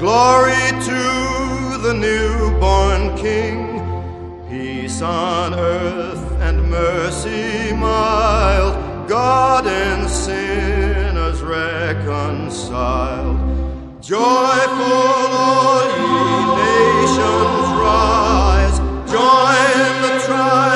Glory to the newborn King, peace on earth and mercy mild, God and sinners reconciled. Joyful all ye nations rise, join the tribe.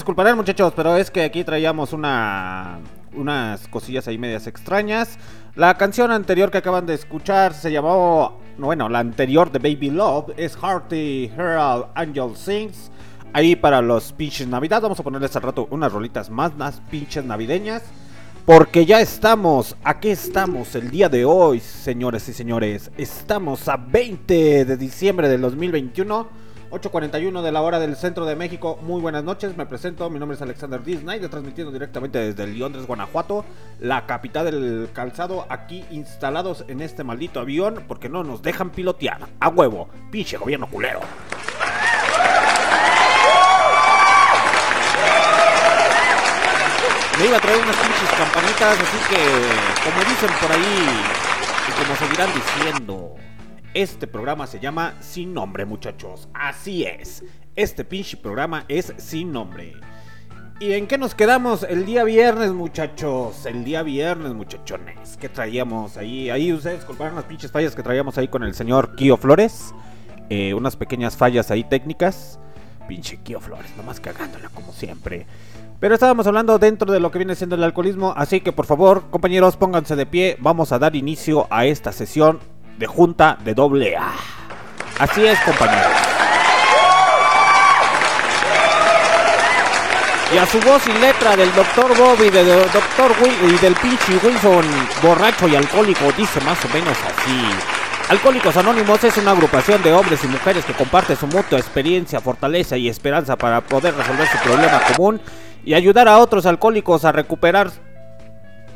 Disculparán muchachos, pero es que aquí traíamos una unas cosillas ahí medias extrañas. La canción anterior que acaban de escuchar se llamó, bueno, la anterior de Baby Love es Hearty Herald Angel Sings. Ahí para los pinches Navidad vamos a ponerles al rato unas rolitas más, más pinches navideñas. Porque ya estamos, aquí estamos el día de hoy, señores y señores. Estamos a 20 de diciembre del 2021. 8.41 de la hora del centro de México. Muy buenas noches, me presento. Mi nombre es Alexander Disney, transmitiendo directamente desde Londres, Guanajuato, la capital del calzado. Aquí instalados en este maldito avión porque no nos dejan pilotear. A huevo, pinche gobierno culero. Me iba a traer unas pinches campanitas, así que, como dicen por ahí, y como seguirán diciendo. Este programa se llama Sin Nombre, muchachos. Así es. Este pinche programa es sin nombre. ¿Y en qué nos quedamos el día viernes, muchachos? El día viernes, muchachones. ¿Qué traíamos ahí? Ahí ustedes culparon las pinches fallas que traíamos ahí con el señor Kio Flores. Eh, unas pequeñas fallas ahí técnicas. Pinche Kio Flores, nomás cagándola como siempre. Pero estábamos hablando dentro de lo que viene siendo el alcoholismo, así que por favor, compañeros, pónganse de pie. Vamos a dar inicio a esta sesión de junta de doble A. Así es, compañeros. Y a su voz y letra del Dr. Bob y del. Will y del pinche Wilson, borracho y alcohólico, dice más o menos así. Alcohólicos Anónimos es una agrupación de hombres y mujeres que comparten su mutua experiencia, fortaleza y esperanza para poder resolver su problema común y ayudar a otros alcohólicos a recuperar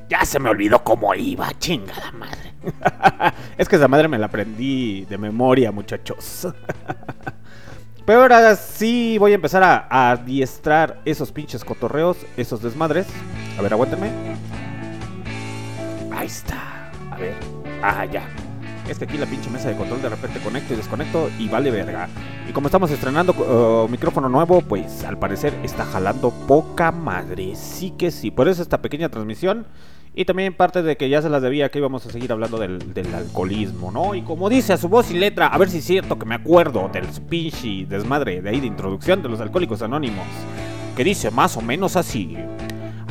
ya se me olvidó cómo iba, chingada madre. es que esa madre me la aprendí de memoria, muchachos. Pero ahora sí voy a empezar a, adiestrar esos pinches cotorreos, esos desmadres. A ver, aguántenme. Ahí está. A ver. Ah, ya. Es que aquí la pinche mesa de control de repente conecto y desconecto y vale verga. Y como estamos estrenando uh, micrófono nuevo, pues al parecer está jalando poca madre. Sí que sí. Por eso esta pequeña transmisión y también parte de que ya se las debía que íbamos a seguir hablando del, alcoholismo, ¿no? Y como dice a su voz y letra, a ver si es cierto que me acuerdo del pinche desmadre de ahí de introducción de los alcohólicos anónimos. Que dice más o menos así.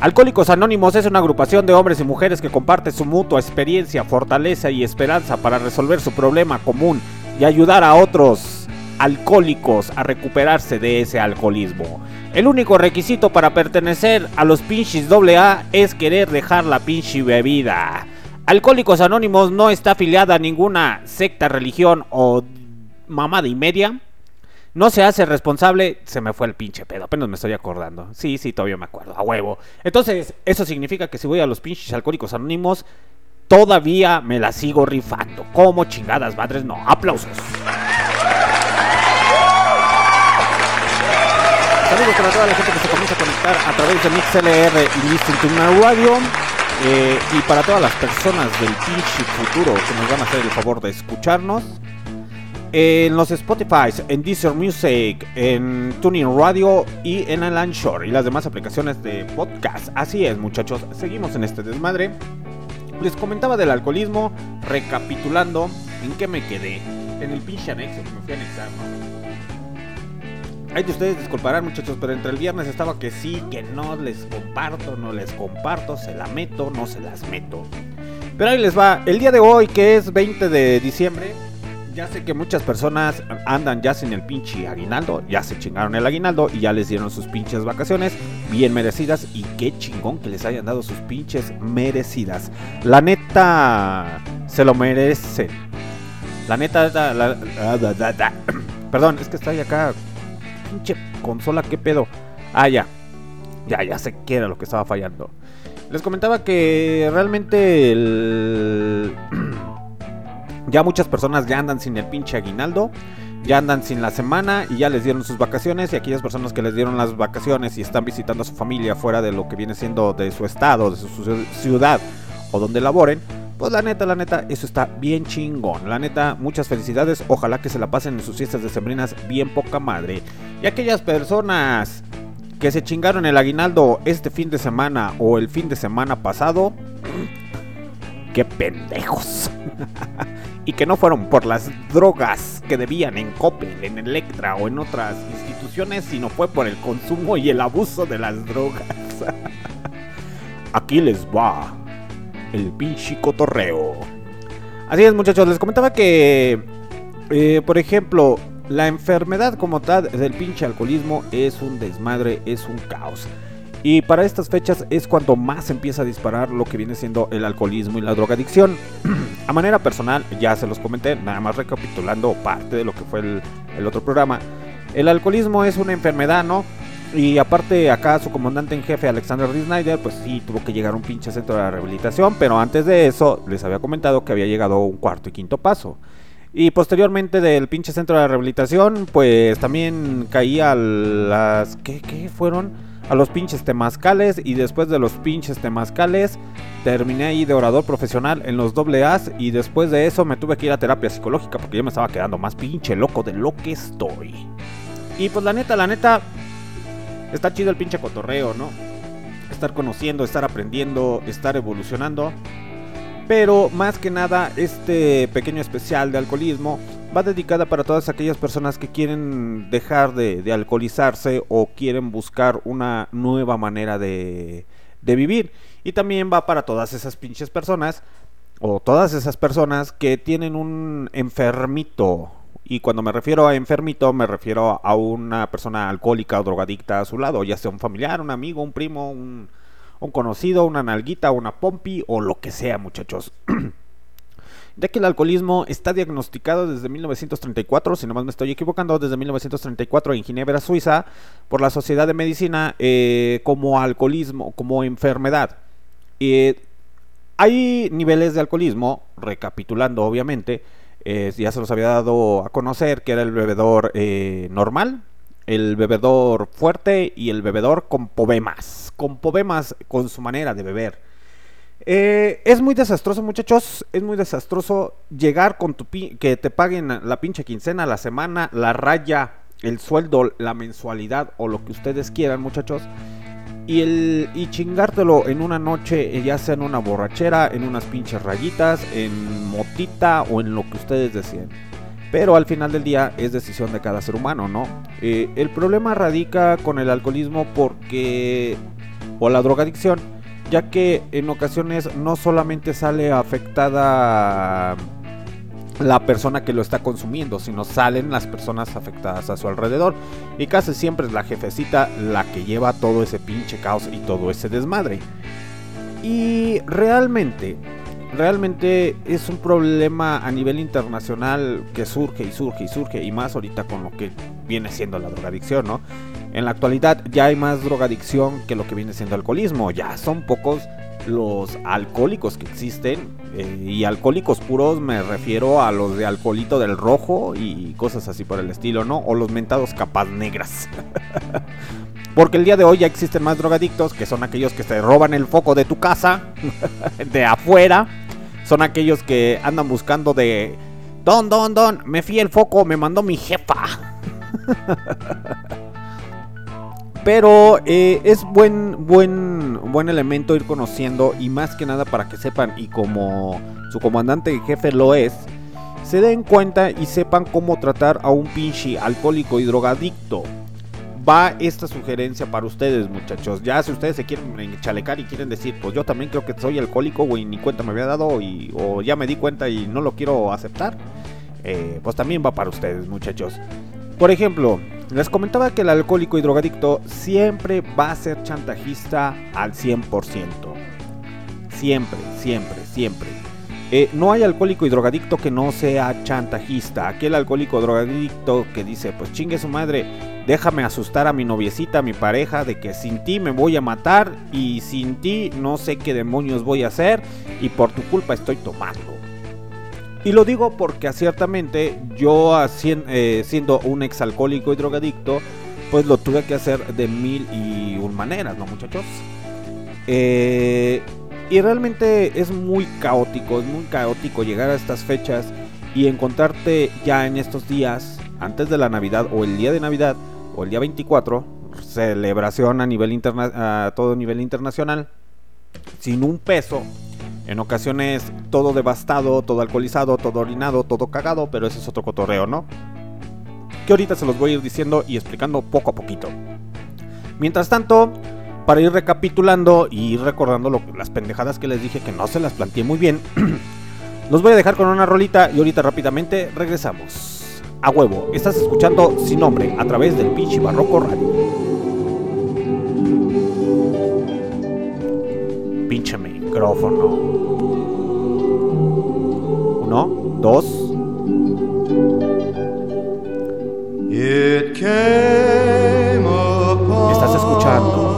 Alcohólicos Anónimos es una agrupación de hombres y mujeres que comparten su mutua experiencia, fortaleza y esperanza para resolver su problema común y ayudar a otros alcohólicos a recuperarse de ese alcoholismo. El único requisito para pertenecer a los pinches AA es querer dejar la pinche bebida. Alcohólicos Anónimos no está afiliada a ninguna secta, religión o mamada y media. No se hace responsable. Se me fue el pinche pedo, apenas me estoy acordando. Sí, sí, todavía me acuerdo, a huevo. Entonces, eso significa que si voy a los pinches Alcohólicos Anónimos, todavía me la sigo rifando. Como chingadas madres, no. Aplausos. Saludos para toda la gente que se comienza a conectar a través de MixLR y Listen to My Radio. Eh, y para todas las personas del pinche futuro que nos van a hacer el favor de escucharnos. En los Spotify, en Deezer Music, en Tuning Radio y en el Anchor y las demás aplicaciones de podcast. Así es, muchachos, seguimos en este desmadre. Les comentaba del alcoholismo, recapitulando en qué me quedé. En el pinche anexo que me fui a anexar, ¿no? Ay, de ustedes disculparán muchachos, pero entre el viernes estaba que sí, que no les comparto, no les comparto, se la meto, no se las meto. Pero ahí les va, el día de hoy que es 20 de diciembre, ya sé que muchas personas andan ya sin el pinche aguinaldo, ya se chingaron el aguinaldo y ya les dieron sus pinches vacaciones bien merecidas y qué chingón que les hayan dado sus pinches merecidas. La neta se lo merecen. La neta, perdón, es que estoy acá pinche consola, ¿qué pedo? Ah, ya. Ya, ya sé qué era lo que estaba fallando. Les comentaba que realmente ya muchas personas ya andan sin el pinche aguinaldo. Ya andan sin la semana y ya les dieron sus vacaciones. Y aquellas personas que les dieron las vacaciones y están visitando a su familia fuera de lo que viene siendo de su estado, de su ciudad o donde laboren, pues la neta, la neta, eso está bien chingón. La neta, muchas felicidades. Ojalá que se la pasen en sus fiestas de sembrinas bien poca madre. Y aquellas personas que se chingaron el aguinaldo este fin de semana o el fin de semana pasado, qué pendejos. y que no fueron por las drogas que debían en Coppel, en Electra o en otras instituciones, sino fue por el consumo y el abuso de las drogas. Aquí les va el pinche cotorreo. Así es, muchachos, les comentaba que, eh, por ejemplo, la enfermedad como tal del pinche alcoholismo es un desmadre, es un caos. Y para estas fechas es cuando más empieza a disparar lo que viene siendo el alcoholismo y la drogadicción. a manera personal, ya se los comenté, nada más recapitulando parte de lo que fue el, el otro programa. El alcoholismo es una enfermedad, ¿no? Y aparte acá su comandante en jefe Alexander D. Snyder, pues sí tuvo que llegar a un pinche centro de rehabilitación, pero antes de eso les había comentado que había llegado un cuarto y quinto paso. Y posteriormente del pinche centro de rehabilitación, pues también caía a las... ¿Qué, qué fueron? A los pinches temazcales y después de los pinches temazcales terminé ahí de orador profesional en los doble As y después de eso me tuve que ir a terapia psicológica porque yo me estaba quedando más pinche loco de lo que estoy. Y pues la neta, la neta, está chido el pinche cotorreo, ¿no? Estar conociendo, estar aprendiendo, estar evolucionando. Pero más que nada, este pequeño especial de alcoholismo va dedicada para todas aquellas personas que quieren dejar de, alcoholizarse o quieren buscar una nueva manera de vivir. Y también va para todas esas pinches personas o todas esas personas que tienen un enfermito. Y cuando me refiero a enfermito, me refiero a una persona alcohólica o drogadicta a su lado, ya sea un familiar, un amigo, un primo, un, conocido, una nalguita, una pompi o lo que sea, muchachos. ya que el alcoholismo está diagnosticado desde 1934, si no más me estoy equivocando, desde 1934 en Ginebra, Suiza, por la Sociedad de Medicina eh, como alcoholismo, como enfermedad. Eh, hay niveles de alcoholismo, recapitulando obviamente, eh, ya se los había dado a conocer que era el bebedor eh, normal, el bebedor fuerte y el bebedor con pobemas, con pobemas con su manera de beber. Eh, es muy desastroso, muchachos. Es muy desastroso llegar con tu pi- que te paguen la pinche quincena, la semana, la raya, el sueldo, la mensualidad o lo que ustedes quieran, muchachos. Y, el, y chingártelo en una noche, eh, ya sea en una borrachera, en unas pinches rayitas, en motita o en lo que ustedes deseen. Pero al final del día es decisión de cada ser humano, ¿no? Eh, el problema radica con el alcoholismo porque... o la drogadicción, ya que en ocasiones no solamente sale afectada la persona que lo está consumiendo, sino salen las personas afectadas a su alrededor. Y casi siempre es la jefecita la que lleva todo ese pinche caos y todo ese desmadre. Y realmente, realmente es un problema a nivel internacional que surge y surge y surge, y más ahorita con lo que viene siendo la drogadicción, ¿no? En la actualidad ya hay más drogadicción que lo que viene siendo alcoholismo, ya son pocos los alcohólicos que existen, eh, y alcohólicos puros me refiero a los de alcoholito del rojo y cosas así por el estilo, ¿no? O los mentados capas negras. Porque el día de hoy ya existen más drogadictos que son aquellos que te roban el foco de tu casa, de afuera. Son aquellos que andan buscando de... Don, don, don, me fui el foco, me mandó mi jefa. Pero eh, es buen, buen, buen elemento ir conociendo y más que nada para que sepan y como su comandante y jefe lo es, se den cuenta y sepan cómo tratar a un pinche alcohólico y drogadicto. Va esta sugerencia para ustedes, muchachos. Ya si ustedes se quieren chalecar y quieren decir, pues yo también creo que soy alcohólico, güey, ni cuenta me había dado y, o ya me di cuenta y no lo quiero aceptar, eh, pues también va para ustedes, muchachos. Por ejemplo, les comentaba que el alcohólico y drogadicto siempre va a ser chantajista al 100%. Siempre, siempre, siempre. Eh, no hay alcohólico y drogadicto que no sea chantajista. Aquel alcohólico drogadicto que dice, pues chingue su madre, déjame asustar a mi noviecita, a mi pareja, de que sin ti me voy a matar y sin ti no sé qué demonios voy a hacer y por tu culpa estoy tomando. Y lo digo porque ciertamente yo eh, siendo un exalcohólico y drogadicto, pues lo tuve que hacer de mil y un maneras, ¿no muchachos? Eh, y realmente es muy caótico, es muy caótico llegar a estas fechas y encontrarte ya en estos días, antes de la Navidad o el día de Navidad o el día 24, celebración a nivel interna a todo nivel internacional, sin un peso En ocasiones todo devastado, todo alcoholizado, todo orinado, todo cagado, pero ese es otro cotorreo, ¿no? Que ahorita se los voy a ir diciendo y explicando poco a poquito. Mientras tanto, para ir recapitulando y ir recordando las pendejadas que les dije que no se las planteé muy bien, los voy a dejar con una rolita y ahorita rápidamente regresamos. A huevo, estás escuchando Sin Nombre a través del pinche Barroco Radio. Pinche micrófono. Uno, dos. It came upon Estás escuchando.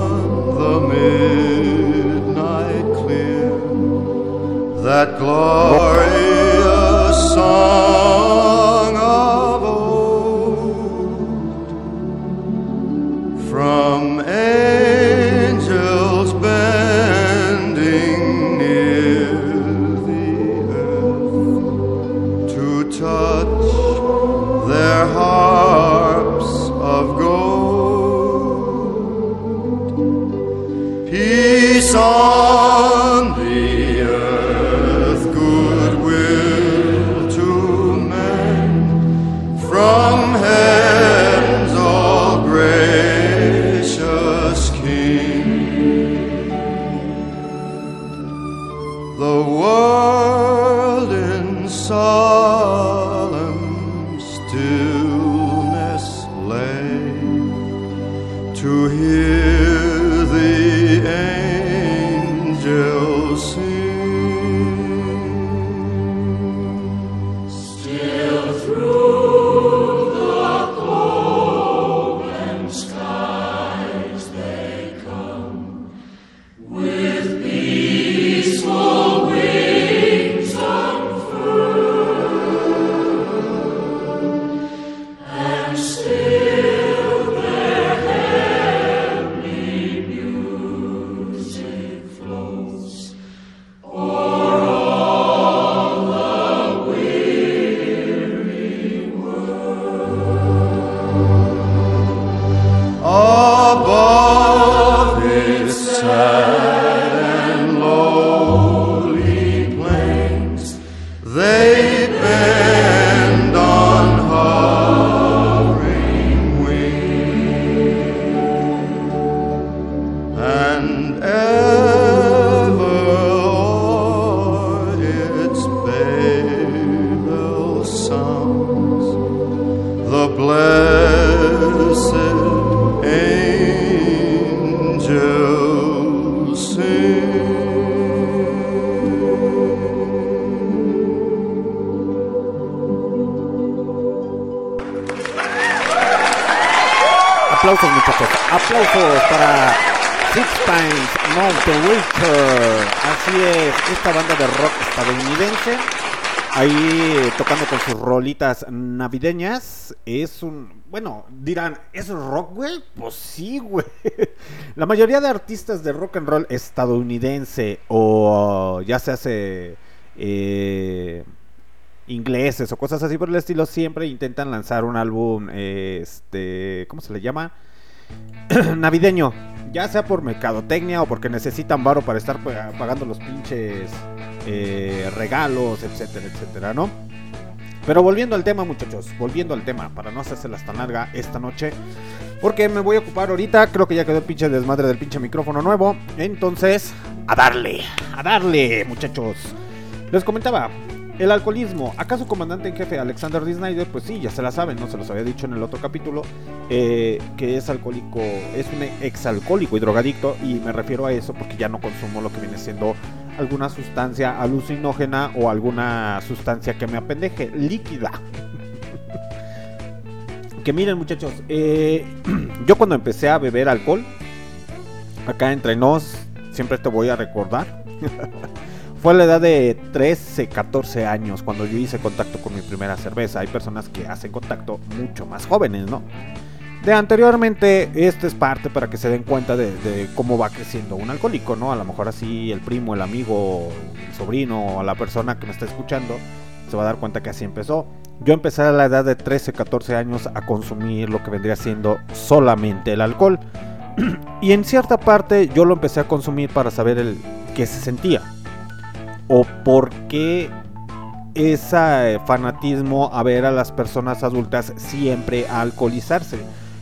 Aplausos muchachos, aplausos para Six Times Richer. Así es, esta banda de rock estadounidense. Ahí tocando con sus rolitas navideñas. Es un. Bueno, dirán, ¿es rock, güey? Pues sí, güey. La mayoría de artistas de rock and roll estadounidense o ya se hace. eh, ingleses o cosas así por el estilo siempre intentan lanzar un álbum este cómo se le llama navideño ya sea por mercadotecnia o porque necesitan varo para estar pa- pagando los pinches eh, regalos etcétera etcétera no pero volviendo al tema muchachos volviendo al tema para no hacérselas tan larga esta noche porque me voy a ocupar ahorita creo que ya quedó el pinche desmadre del pinche micrófono nuevo entonces a darle a darle muchachos. Les comentaba, el alcoholismo. ¿Acaso comandante en jefe Alexander D. Snyder? Pues sí, ya se la saben, no se los había dicho en el otro capítulo, eh, que es alcohólico, es un exalcohólico y drogadicto, y me refiero a eso porque ya no consumo lo que viene siendo alguna sustancia alucinógena o alguna sustancia que me apendeje, líquida. que miren muchachos, eh, yo cuando empecé a beber alcohol, acá entre nos, siempre te voy a recordar. Fue a la edad de 13, 14 años cuando yo hice contacto con mi primera cerveza. Hay personas que hacen contacto mucho más jóvenes, ¿no? De anteriormente, esto es parte para que se den cuenta de, cómo va creciendo un alcohólico, ¿no? A lo mejor así el primo, el amigo, el sobrino o la persona que me está escuchando se va a dar cuenta que así empezó. Yo empecé a la edad de 13, 14 años a consumir lo que vendría siendo solamente el alcohol. y en cierta parte yo lo empecé a consumir para saber el qué se sentía. O por qué ese fanatismo a ver a las personas adultas siempre alcoholizarse.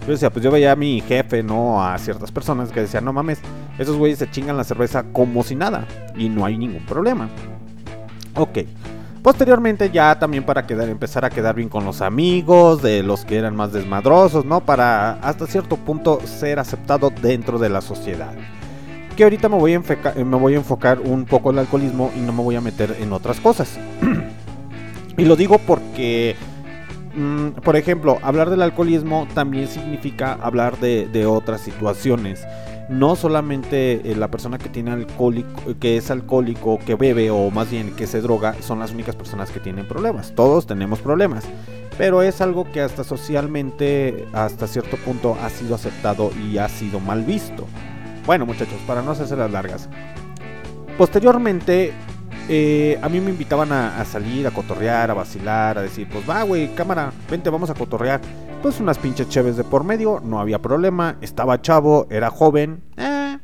Yo decía, pues yo veía a mi jefe, ¿no? A ciertas personas que decían, no mames, esos güeyes se chingan la cerveza como si nada y no hay ningún problema. Ok. Posteriormente ya también para empezar a quedar bien con los amigos, de los que eran más desmadrosos, ¿no? Para hasta cierto punto ser aceptado dentro de la sociedad. Que ahorita me voy a, enfocar, me voy a enfocar un poco el alcoholismo y no me voy a meter en otras cosas. y lo digo porque, mm, por ejemplo, hablar del alcoholismo también significa hablar de, otras situaciones no solamente eh, la persona que tiene alcohólico, que es alcohólico, que bebe o más bien que se droga, son las únicas personas que tienen problemas. Todos tenemos problemas, pero es algo que hasta socialmente, hasta cierto punto, ha sido aceptado y ha sido mal visto. Bueno, muchachos, para no hacerse las largas. Posteriormente, eh, a mí me invitaban a, salir, a cotorrear, a vacilar, a decir, pues va, güey, cámara, vente, vamos a cotorrear pues unas pinches cheves de por medio, no había problema, estaba chavo, era joven, eh,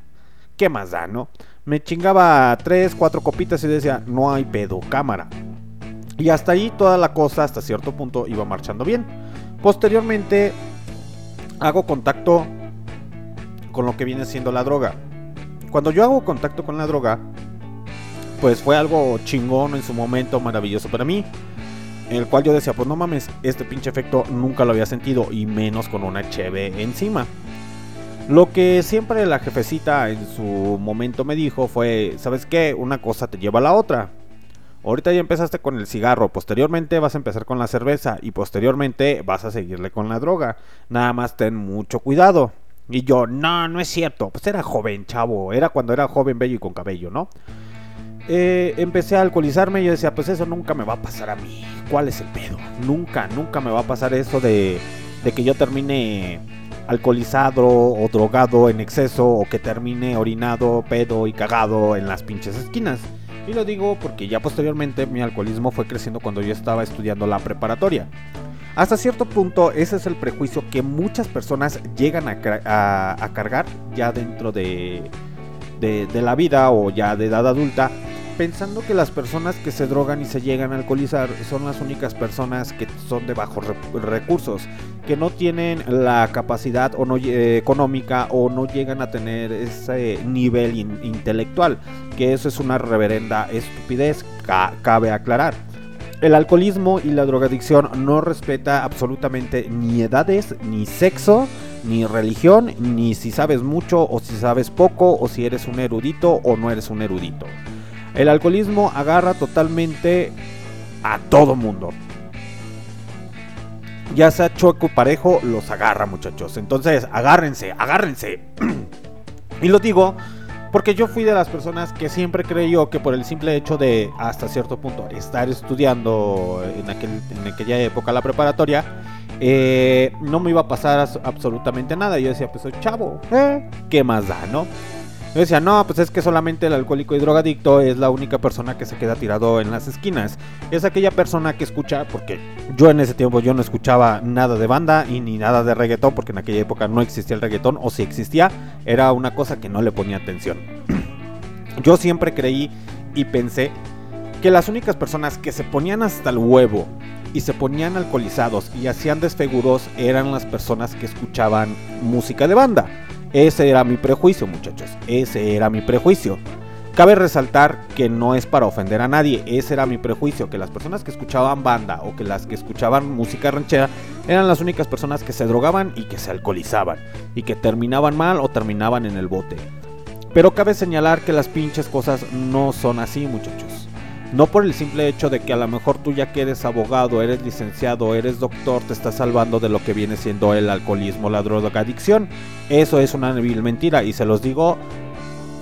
¿qué más da, no? Me chingaba tres, cuatro copitas y decía, no hay pedo, cámara. Y hasta ahí toda la cosa, hasta cierto punto, iba marchando bien. Posteriormente, hago contacto con lo que viene siendo la droga. Cuando yo hago contacto con la droga, pues fue algo chingón en su momento, maravilloso para mí en el cual yo decía, pues no mames, este pinche efecto nunca lo había sentido y menos con una cheve encima. Lo que siempre la jefecita en su momento me dijo fue, ¿sabes qué? Una cosa te lleva a la otra. Ahorita ya empezaste con el cigarro, posteriormente vas a empezar con la cerveza y posteriormente vas a seguirle con la droga. Nada más ten mucho cuidado. Y yo, no, no es cierto. Pues era joven, chavo. Era cuando era joven, bello y con cabello, ¿no? eh, empecé a alcoholizarme y yo decía, pues eso nunca me va a pasar a mí. ¿Cuál es el pedo? Nunca, nunca me va a pasar eso de, de que yo termine alcoholizado o drogado en exceso o que termine orinado, pedo y cagado en las pinches esquinas. Y lo digo porque ya posteriormente mi alcoholismo fue creciendo cuando yo estaba estudiando la preparatoria. Hasta cierto punto ese es el prejuicio que muchas personas llegan a, cargar ya dentro de, de, la vida o ya de edad adulta pensando que las personas que se drogan y se llegan a alcoholizar son las únicas personas que son de bajos recursos, que no tienen la capacidad o no, eh, económica o no llegan a tener ese nivel in intelectual, que eso es una reverenda estupidez, ca cabe aclarar. El alcoholismo y la drogadicción no respeta absolutamente ni edades, ni sexo, ni religión, ni si sabes mucho o si sabes poco, o si eres un erudito o no eres un erudito. El alcoholismo agarra totalmente a todo mundo. Ya sea chueco parejo, los agarra, muchachos. Entonces, agárrense, agárrense. y lo digo porque yo fui de las personas que siempre creyó que por el simple hecho de, hasta cierto punto, estar estudiando en, aquel, en aquella época la preparatoria, eh, no me iba a pasar absolutamente nada. Yo decía, pues soy chavo, ¿eh? ¿qué más da, no? Yo decía, no, pues es que solamente el alcohólico y drogadicto es la única persona que se queda tirado en las esquinas. Es aquella persona que escucha, porque yo en ese tiempo yo no escuchaba nada de banda y ni nada de reggaetón, porque en aquella época no existía el reggaetón, o si existía, era una cosa que no le ponía atención. yo siempre creí y pensé que las únicas personas que se ponían hasta el huevo y se ponían alcoholizados y hacían desfeguros eran las personas que escuchaban música de banda. Ese era mi prejuicio, muchachos. Ese era mi prejuicio. Cabe resaltar que no es para ofender a nadie, ese era mi prejuicio, que las personas que escuchaban banda o que las que escuchaban música ranchera eran las únicas personas que se drogaban y que se alcoholizaban, y que terminaban mal o terminaban en el bote. Pero cabe señalar que las pinches cosas no son así, muchachos. No por el simple hecho de que a lo mejor tú ya que eres abogado, eres licenciado, eres doctor, te estás salvando de lo que viene siendo el alcoholismo, la drogadicción. Eso es una vil mentira y se los digo,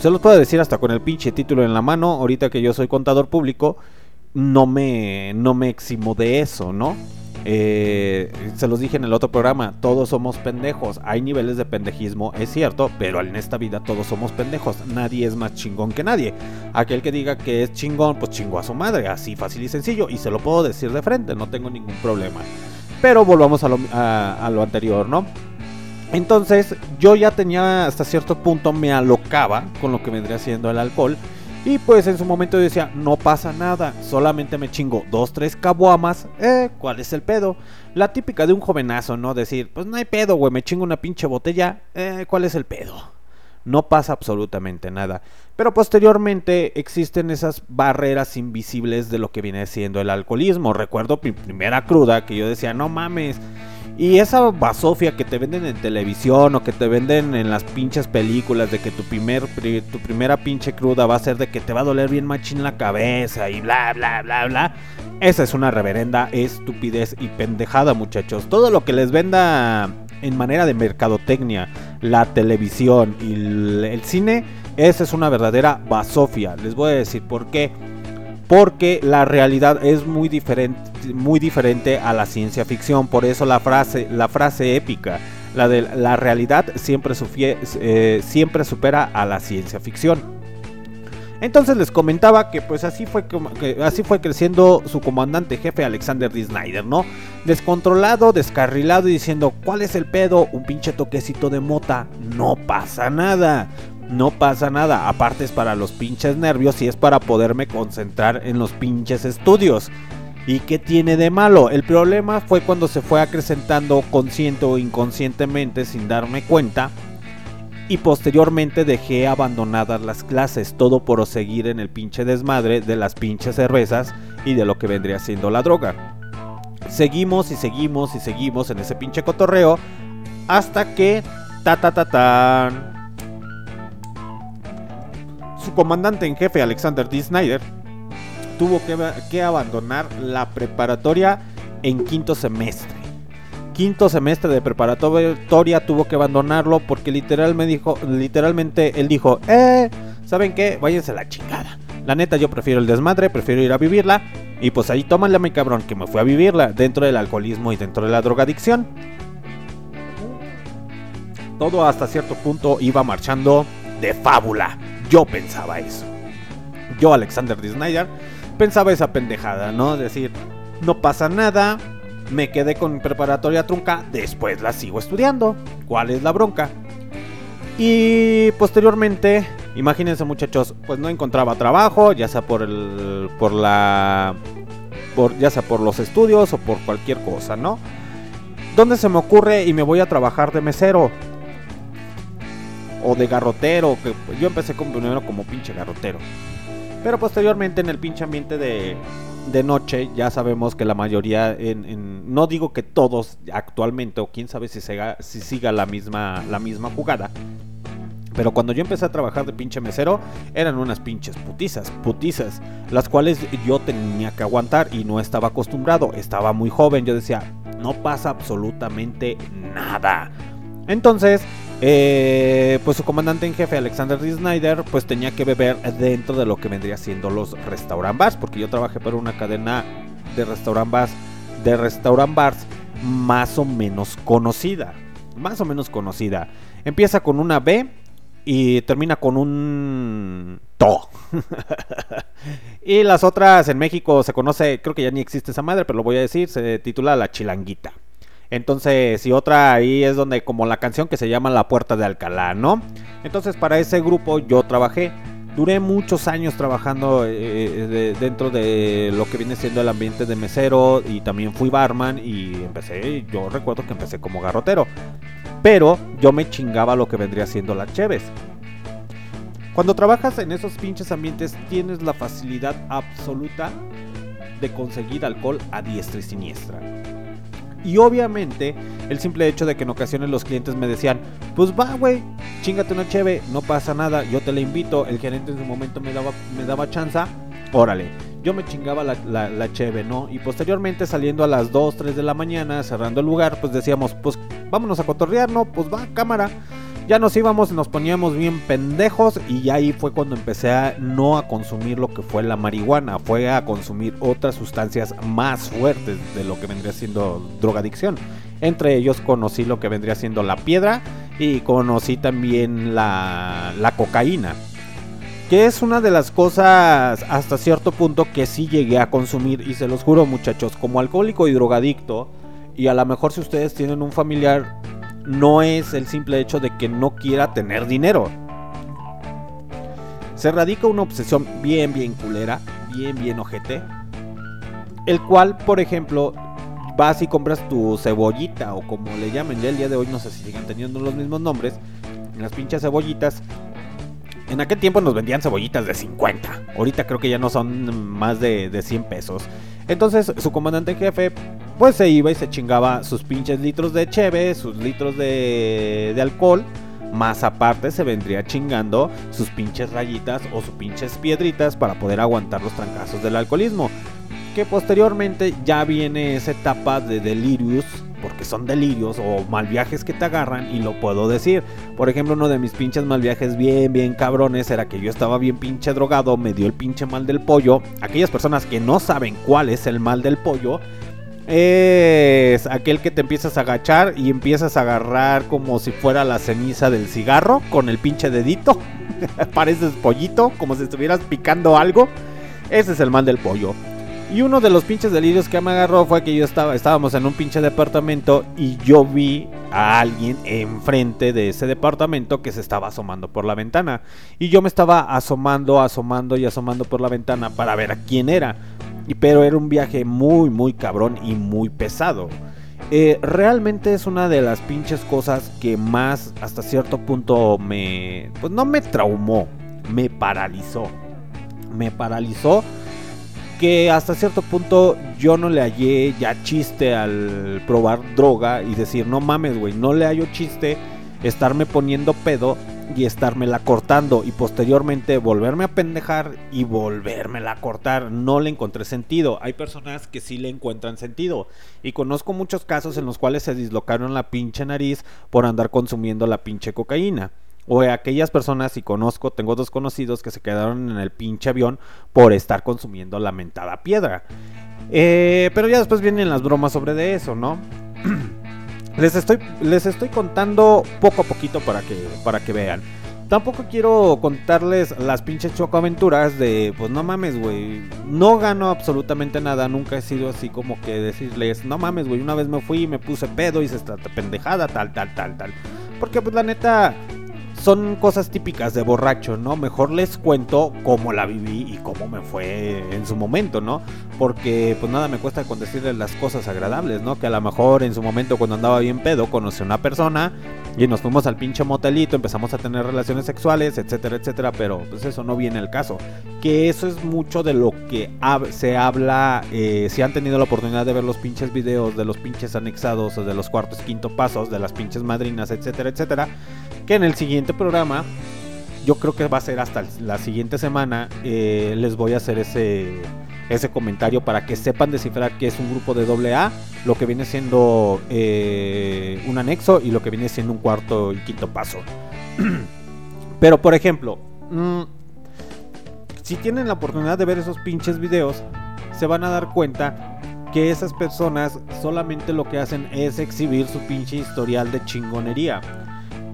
se los puedo decir hasta con el pinche título en la mano, ahorita que yo soy contador público, no me, no me eximo de eso, ¿no? Eh, se los dije en el otro programa, todos somos pendejos. Hay niveles de pendejismo, es cierto, pero en esta vida todos somos pendejos. Nadie es más chingón que nadie. Aquel que diga que es chingón, pues chingó a su madre, así fácil y sencillo. Y se lo puedo decir de frente, no tengo ningún problema. Pero volvamos a lo, a lo anterior, ¿no? Entonces yo ya tenía hasta cierto punto me alocaba con lo que vendría siendo el alcohol. Y pues en su momento decía, no pasa nada, solamente me chingo dos, tres cabuamas, eh, ¿cuál es el pedo? La típica de un jovenazo, ¿no? Decir, pues no hay pedo, güey, me chingo una pinche botella, eh, ¿cuál es el pedo? No pasa absolutamente nada. Pero posteriormente existen esas barreras invisibles de lo que viene siendo el alcoholismo. Recuerdo mi primera cruda que yo decía, no mames. Y esa basofia que te venden en televisión o que te venden en las pinches películas de que tu, primer, pri- tu primera pinche cruda va a ser de que te va a doler bien machín la cabeza y bla, bla, bla, bla. Esa es una reverenda estupidez y pendejada, muchachos. Todo lo que les venda en manera de mercadotecnia, la televisión y el, el cine, esa es una verdadera basofia. Les voy a decir por qué. Porque la realidad es muy diferente, muy diferente a la ciencia ficción. Por eso la frase, la frase épica, la de la realidad siempre, eh, siempre supera a la ciencia ficción. Entonces les comentaba que pues así fue que así fue creciendo su comandante jefe Alexander D. Snyder, ¿no? Descontrolado, descarrilado y diciendo, ¿cuál es el pedo? Un pinche toquecito de mota, no pasa nada. No pasa nada, aparte es para los pinches nervios y es para poderme concentrar en los pinches estudios. ¿Y qué tiene de malo? El problema fue cuando se fue acrecentando consciente o inconscientemente sin darme cuenta y posteriormente dejé abandonadas las clases, todo por seguir en el pinche desmadre de las pinches cervezas y de lo que vendría siendo la droga. Seguimos y seguimos y seguimos en ese pinche cotorreo hasta que ta ta ta tan su comandante en jefe Alexander D. Snyder tuvo que, abandonar la preparatoria en quinto semestre quinto semestre de preparatoria tuvo que abandonarlo porque literal dijo, literalmente él dijo, eh, ¿saben qué? Váyanse a la chingada. La neta yo prefiero el desmadre, prefiero ir a vivirla. Y pues ahí a mi cabrón que me fue a vivirla dentro del alcoholismo y dentro de la drogadicción. Todo hasta cierto punto iba marchando de fábula. Yo pensaba eso. Yo, Alexander D. Snyder, pensaba esa pendejada, ¿no? Decir, no pasa nada, me quedé con preparatoria trunca, después la sigo estudiando. ¿Cuál es la bronca? Y posteriormente, imagínense muchachos, pues no encontraba trabajo, ya sea por el por la por ya sea por los estudios o por cualquier cosa, ¿no? ¿Dónde se me ocurre y me voy a trabajar de mesero? O de garrotero, que yo empecé como primero como pinche garrotero. Pero posteriormente en el pinche ambiente de, de noche, ya sabemos que la mayoría, en, no digo que todos actualmente, o quién sabe si, siga, si siga la misma, la misma jugada. Pero cuando yo empecé a trabajar de pinche mesero, eran unas pinches putizas, putizas, las cuales yo tenía que aguantar y no estaba acostumbrado, estaba muy joven, yo decía, no pasa absolutamente nada. Entonces, eh, pues su comandante en jefe, Alexander D. Snyder, pues tenía que beber dentro de lo que vendría siendo los restaurant bars, porque yo trabajé para una cadena de restaurant bars, de restaurant bars más o menos conocida, más o menos conocida. Empieza con una B y termina con un To. y las otras en México se conoce, creo que ya ni existe esa madre, pero lo voy a decir, se titula La Chilanguita. Entonces, y otra ahí es donde como la canción que se llama La Puerta de Alcalá, ¿no? Entonces, para ese grupo yo trabajé. Duré muchos años trabajando eh, de- dentro de lo que viene siendo el ambiente de mesero y también fui barman y empecé, yo recuerdo que empecé como garrotero. Pero yo me chingaba lo que vendría siendo las cheves. Cuando trabajas en esos pinches ambientes tienes la facilidad absoluta de conseguir alcohol a diestra y siniestra. Y obviamente, el simple hecho de que en ocasiones los clientes me decían, pues va, güey, chingate una cheve, no pasa nada, yo te la invito. El gerente en su momento me daba, me daba chanza, órale. Yo me chingaba la, la, la cheve, ¿no? Y posteriormente saliendo a las 2, 3 de la mañana, cerrando el lugar, pues decíamos, pues vámonos a cotorrear, ¿no? Pues va, cámara. Ya nos íbamos, nos poníamos bien pendejos y ahí fue cuando empecé a no a consumir lo que fue la marihuana, fue a consumir otras sustancias más fuertes de lo que vendría siendo drogadicción. Entre ellos conocí lo que vendría siendo la piedra y conocí también la, la cocaína. Que es una de las cosas hasta cierto punto que sí llegué a consumir y se los juro muchachos, como alcohólico y drogadicto, y a lo mejor si ustedes tienen un familiar no es el simple hecho de que no quiera tener dinero. se radica una obsesión bien, bien culera, bien, bien ojete, el cual, por ejemplo, vas y compras tu cebollita o como le llamen ya el día de hoy, no sé si siguen teniendo los mismos nombres, las pinches cebollitas. En aquel tiempo nos vendían cebollitas de 50, ahorita creo que ya no son más de, de 100 pesos. Entonces su comandante jefe pues se iba y se chingaba sus pinches litros de cheve, sus litros de, de alcohol. Más aparte se vendría chingando sus pinches rayitas o sus pinches piedritas para poder aguantar los trancazos del alcoholismo. Que posteriormente ya viene esa etapa de delirios, porque son delirios o mal viajes que te agarran y lo puedo decir. Por ejemplo, uno de mis pinches mal viajes bien, bien cabrones era que yo estaba bien pinche drogado, me dio el pinche mal del pollo. Aquellas personas que no saben cuál es el mal del pollo, es aquel que te empiezas a agachar y empiezas a agarrar como si fuera la ceniza del cigarro con el pinche dedito. Pareces pollito, como si estuvieras picando algo. Ese es el mal del pollo. Y uno de los pinches delirios que me agarró fue que yo estaba, estábamos en un pinche departamento y yo vi a alguien enfrente de ese departamento que se estaba asomando por la ventana. Y yo me estaba asomando, asomando y asomando por la ventana para ver a quién era. Pero era un viaje muy, muy cabrón y muy pesado. Eh, realmente es una de las pinches cosas que más hasta cierto punto me... Pues no me traumó, me paralizó. Me paralizó que hasta cierto punto yo no le hallé ya chiste al probar droga y decir, no mames, güey, no le hallo chiste estarme poniendo pedo y estármela cortando y posteriormente volverme a pendejar y volvérmela a cortar. No le encontré sentido. Hay personas que sí le encuentran sentido. Y conozco muchos casos en los cuales se dislocaron la pinche nariz por andar consumiendo la pinche cocaína. O aquellas personas, y conozco, tengo dos conocidos que se quedaron en el pinche avión por estar consumiendo la mentada piedra. Eh, pero ya después vienen las bromas sobre de eso, ¿no? les, estoy, les estoy contando poco a poquito para que, para que vean. Tampoco quiero contarles las pinches chocoaventuras de, pues no mames, güey. No gano absolutamente nada. Nunca he sido así como que decirles, no mames, güey. Una vez me fui y me puse pedo y se está pendejada, tal, tal, tal, tal. Porque pues la neta, son cosas típicas de borracho, ¿no? Mejor les cuento cómo la viví y cómo me fue en su momento, ¿no? Porque pues nada me cuesta con decirles las cosas agradables, ¿no? Que a lo mejor en su momento cuando andaba bien pedo conocí a una persona y nos fuimos al pinche motelito, empezamos a tener relaciones sexuales, etcétera, etcétera, pero pues eso no viene al caso. Que eso es mucho de lo que se habla, eh, si han tenido la oportunidad de ver los pinches videos de los pinches anexados de los cuartos quinto pasos, de las pinches madrinas, etcétera, etcétera que en el siguiente programa, yo creo que va a ser hasta la siguiente semana, eh, les voy a hacer ese, ese comentario para que sepan descifrar que es un grupo de doble A, lo que viene siendo eh, un anexo y lo que viene siendo un cuarto y quinto paso. Pero por ejemplo, mmm, si tienen la oportunidad de ver esos pinches videos, se van a dar cuenta que esas personas solamente lo que hacen es exhibir su pinche historial de chingonería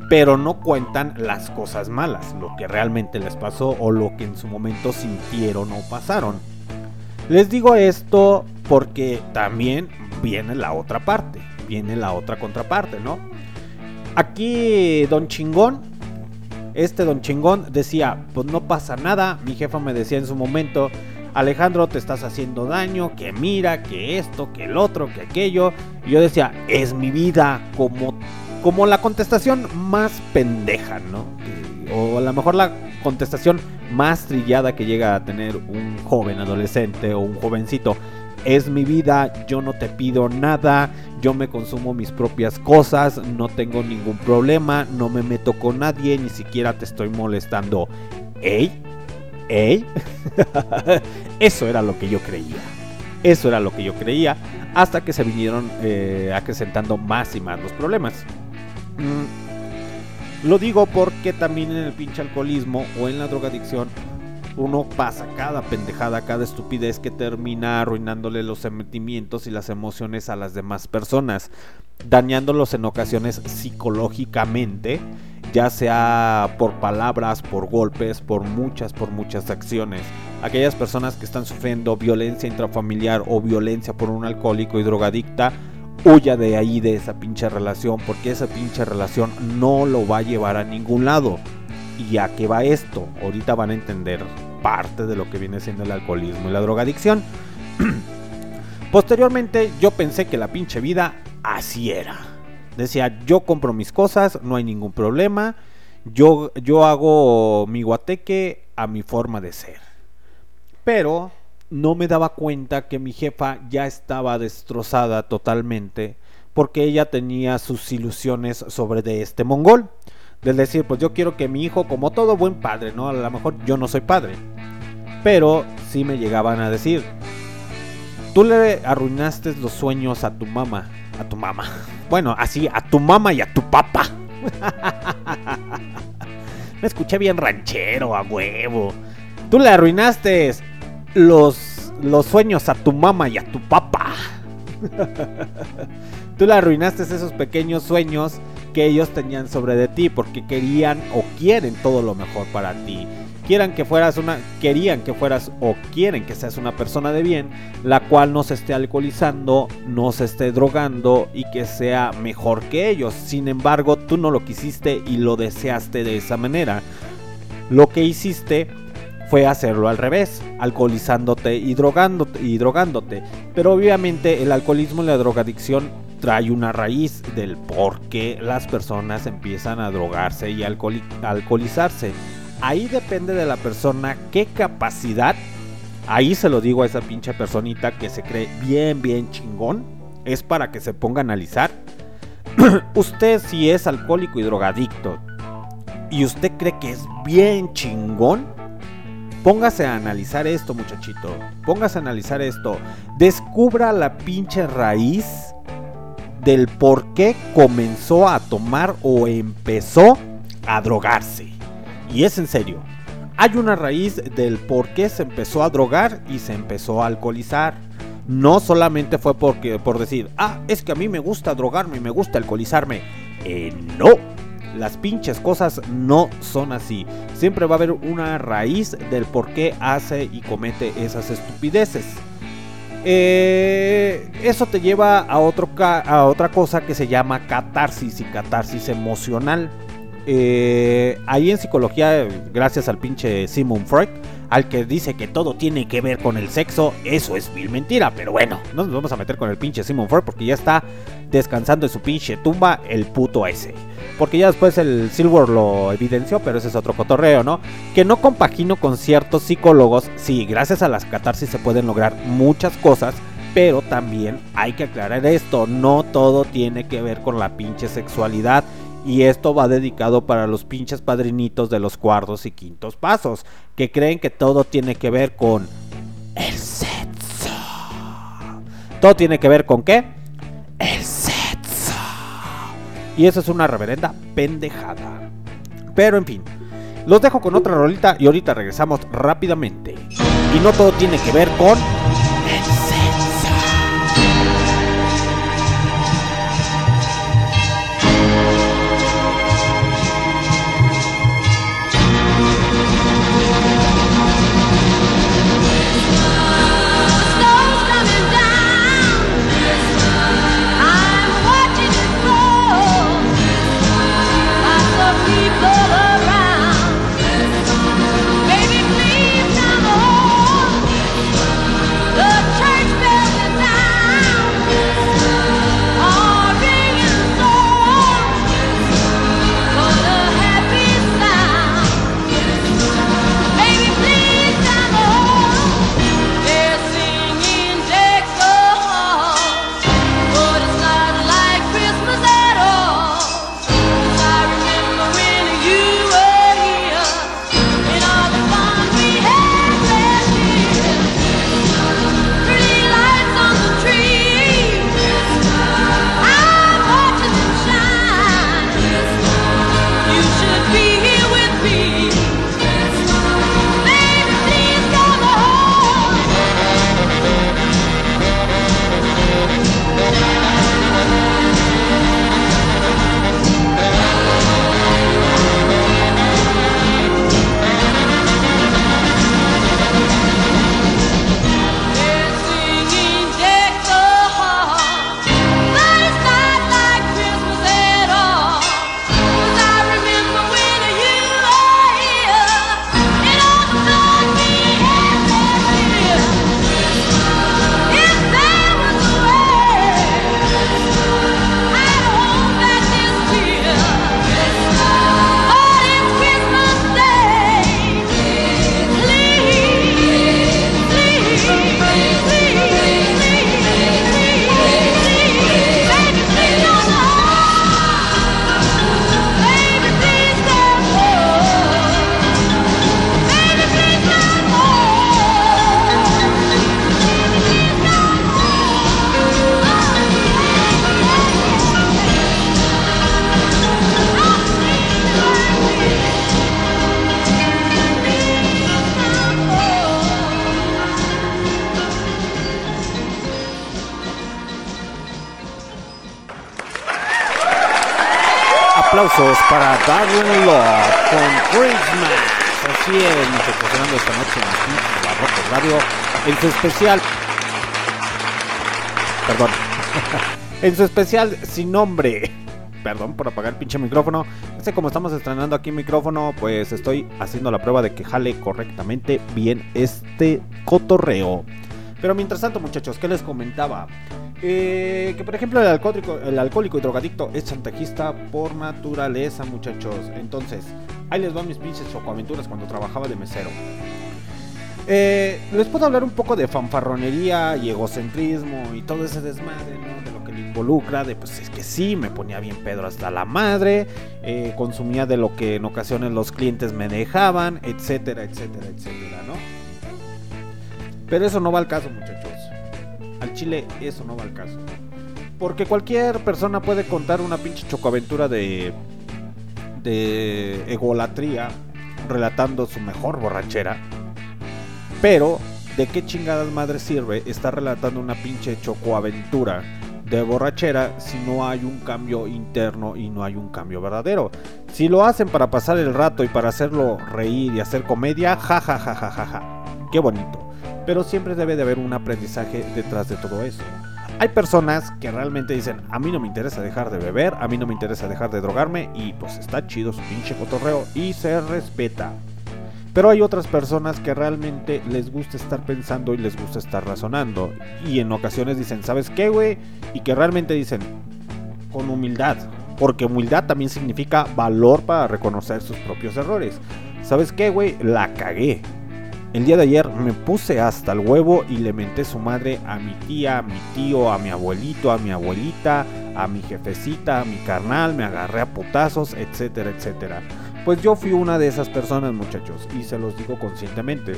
pero no cuentan las cosas malas, lo que realmente les pasó o lo que en su momento sintieron o pasaron. Les digo esto porque también viene la otra parte, viene la otra contraparte, ¿no? Aquí Don Chingón, este Don Chingón decía, pues no pasa nada, mi jefa me decía en su momento, Alejandro, te estás haciendo daño, que mira, que esto, que el otro, que aquello. Y yo decía, es mi vida, como como la contestación más pendeja, ¿no? O a lo mejor la contestación más trillada que llega a tener un joven adolescente o un jovencito. Es mi vida, yo no te pido nada, yo me consumo mis propias cosas, no tengo ningún problema, no me meto con nadie, ni siquiera te estoy molestando. ¿Ey? ¿Ey? Eso era lo que yo creía. Eso era lo que yo creía hasta que se vinieron eh, acrecentando más y más los problemas. Mm, lo digo porque también en el pinche alcoholismo o en la drogadicción uno pasa cada pendejada, cada estupidez que termina arruinándole los sentimientos y las emociones a las demás personas, dañándolos en ocasiones psicológicamente, ya sea por palabras, por golpes, por muchas, por muchas acciones. Aquellas personas que están sufriendo violencia intrafamiliar o violencia por un alcohólico y drogadicta, huya de ahí, de esa pinche relación, porque esa pinche relación no lo va a llevar a ningún lado. y a qué va esto. Ahorita van a entender parte de lo que viene siendo el alcoholismo y la drogadicción. Posteriormente yo pensé que la pinche vida así era. Decía, yo compro mis cosas, no hay ningún problema. Yo, yo hago mi guateque a mi forma de ser. Pero no me daba cuenta que mi jefa ya estaba destrozada totalmente porque ella tenía sus ilusiones sobre de este mongol. De decir, pues yo quiero que mi hijo, como todo buen padre, ¿no? A lo mejor yo no soy padre. Pero sí me llegaban a decir, tú le arruinaste los sueños a tu mamá, a tu mamá. Bueno, así, a tu mamá y a tu papá. me escuché bien ranchero, a huevo. Tú le arruinaste los, los sueños a tu mamá y a tu papá. Tú le arruinaste esos pequeños sueños que ellos tenían sobre de ti porque querían o quieren todo lo mejor para ti. Quieran que fueras una, querían que fueras o quieren que seas una persona de bien, la cual no se esté alcoholizando, no se esté drogando y que sea mejor que ellos. Sin embargo, tú no lo quisiste y lo deseaste de esa manera. Lo que hiciste fue hacerlo al revés, alcoholizándote y drogándote, y drogándote. Pero obviamente el alcoholismo y la drogadicción trae una raíz del por qué las personas empiezan a drogarse y alcoholizarse. Ahí depende de la persona qué capacidad, ahí se lo digo a esa pinche personita que se cree bien, bien chingón, es para que se ponga a analizar. usted si es alcohólico y drogadicto y usted cree que es bien chingón, póngase a analizar esto muchachito, póngase a analizar esto, descubra la pinche raíz del por qué comenzó a tomar o empezó a drogarse. Y es en serio. Hay una raíz del por qué se empezó a drogar y se empezó a alcoholizar. No solamente fue porque, por decir, ah, es que a mí me gusta drogarme y me gusta alcoholizarme. Eh, no, las pinches cosas no son así. Siempre va a haber una raíz del por qué hace y comete esas estupideces. Eh, eso te lleva a, otro a otra cosa que se llama catarsis y catarsis emocional. Eh, ahí en psicología, gracias al pinche Simon Freud, al que dice que todo tiene que ver con el sexo, eso es mil mentira. Pero bueno, no nos vamos a meter con el pinche Simon Freud porque ya está descansando en su pinche tumba el puto ese. Porque ya después el Silver lo evidenció, pero ese es otro cotorreo, ¿no? Que no compagino con ciertos psicólogos. Sí, gracias a las catarsis se pueden lograr muchas cosas. Pero también hay que aclarar esto, no todo tiene que ver con la pinche sexualidad y esto va dedicado para los pinches padrinitos de los cuartos y quintos pasos, que creen que todo tiene que ver con el sexo. Todo tiene que ver con qué? El sexo. Y eso es una reverenda pendejada. Pero en fin, los dejo con otra rolita y ahorita regresamos rápidamente. Y no todo tiene que ver con Darren Love con Christmas. Así es, muchachos, esta noche en Rock Radio, en su especial. Perdón. en su especial sin nombre. Perdón por apagar el pinche micrófono. Este, como estamos estrenando aquí micrófono, pues estoy haciendo la prueba de que jale correctamente bien este cotorreo. Pero mientras tanto, muchachos, ¿qué les comentaba? Eh, que por ejemplo el alcohólico, el alcohólico y drogadicto es chantajista por naturaleza, muchachos. Entonces, ahí les van mis pinches chocoaventuras cuando trabajaba de mesero. Eh, les puedo hablar un poco de fanfarronería y egocentrismo y todo ese desmadre, ¿no? De lo que le involucra, de pues es que sí, me ponía bien Pedro hasta la madre, eh, consumía de lo que en ocasiones los clientes me dejaban, etcétera, etcétera, etcétera, ¿no? Pero eso no va al caso, muchachos. Al chile eso no va al caso. Porque cualquier persona puede contar una pinche chocoaventura de de egolatría relatando su mejor borrachera pero, ¿de qué chingadas madre sirve estar relatando una pinche chocoaventura de borrachera si no hay un cambio interno y no hay un cambio verdadero? Si lo hacen para pasar el rato y para hacerlo reír y hacer comedia, ja ja ja ja ja ja. Qué bonito. Pero siempre debe de haber un aprendizaje detrás de todo eso. Hay personas que realmente dicen, a mí no me interesa dejar de beber, a mí no me interesa dejar de drogarme y pues está chido su pinche cotorreo y se respeta. Pero hay otras personas que realmente les gusta estar pensando y les gusta estar razonando. Y en ocasiones dicen, ¿sabes qué, güey? Y que realmente dicen, con humildad. Porque humildad también significa valor para reconocer sus propios errores. ¿Sabes qué, güey? La cagué. El día de ayer me puse hasta el huevo y le menté su madre a mi tía, a mi tío, a mi abuelito, a mi abuelita, a mi jefecita, a mi carnal, me agarré a putazos, etcétera, etcétera. Pues yo fui una de esas personas, muchachos, y se los digo conscientemente.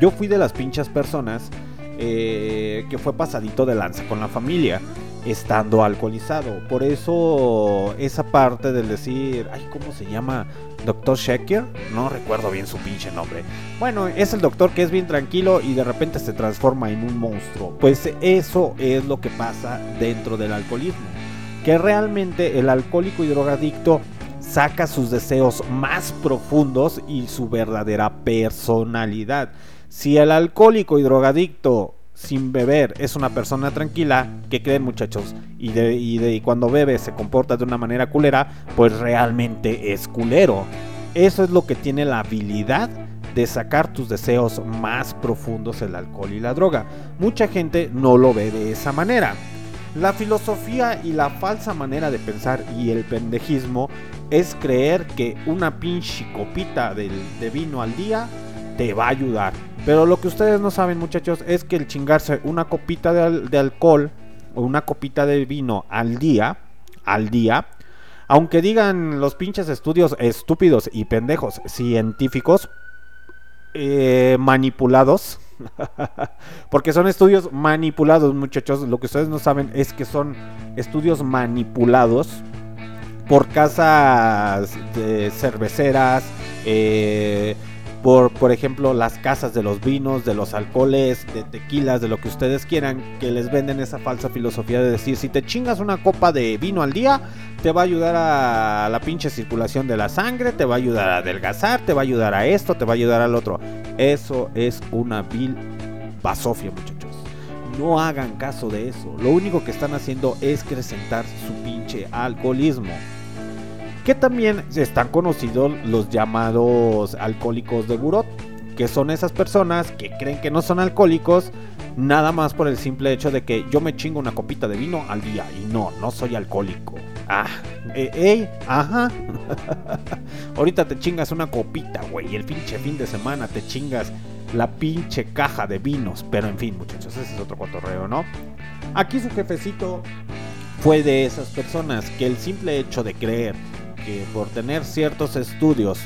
Yo fui de las pinchas personas eh, que fue pasadito de lanza con la familia, estando alcoholizado. Por eso esa parte del decir, ay, ¿cómo se llama? Doctor Shecker, no recuerdo bien su pinche nombre. Bueno, es el doctor que es bien tranquilo y de repente se transforma en un monstruo. Pues eso es lo que pasa dentro del alcoholismo. Que realmente el alcohólico y drogadicto saca sus deseos más profundos y su verdadera personalidad. Si el alcohólico y drogadicto sin beber es una persona tranquila, ¿qué creen muchachos? Y, de, y, cuando bebe se comporta de una manera culera, pues realmente es culero. Eso es lo que tiene la habilidad de sacar tus deseos más profundos el alcohol y la droga. Mucha gente no lo ve de esa manera. La filosofía y la falsa manera de pensar y el pendejismo es creer que una pinche copita de, de vino al día te va a ayudar. Pero lo que ustedes no saben, muchachos, es que el chingarse una copita de, alcohol o una copita de vino al día, al día, aunque digan los pinches estudios estúpidos y pendejos científicos eh, manipulados, porque son estudios manipulados, muchachos. Lo que ustedes no saben es que son estudios manipulados por casas de cerveceras, eh, por, por ejemplo, las casas de los vinos, de los alcoholes, de tequilas, de lo que ustedes quieran, que les venden esa falsa filosofía de decir, si te chingas una copa de vino al día, te va a ayudar a la pinche circulación de la sangre, te va a ayudar a adelgazar, te va a ayudar a esto, te va a ayudar al otro. Eso es una vil basofia, muchachos. No hagan caso de eso. Lo único que están haciendo es acrecentar su pinche alcoholismo que también están conocidos los llamados alcohólicos de burot, que son esas personas que creen que no son alcohólicos nada más por el simple hecho de que yo me chingo una copita de vino al día y no, no soy alcohólico. Ah, eh, ey, ajá. Ahorita te chingas una copita, güey, y el pinche fin de semana te chingas la pinche caja de vinos, pero en fin, muchachos, ese es otro cotorreo, ¿no? Aquí su jefecito fue de esas personas que el simple hecho de creer que por tener ciertos estudios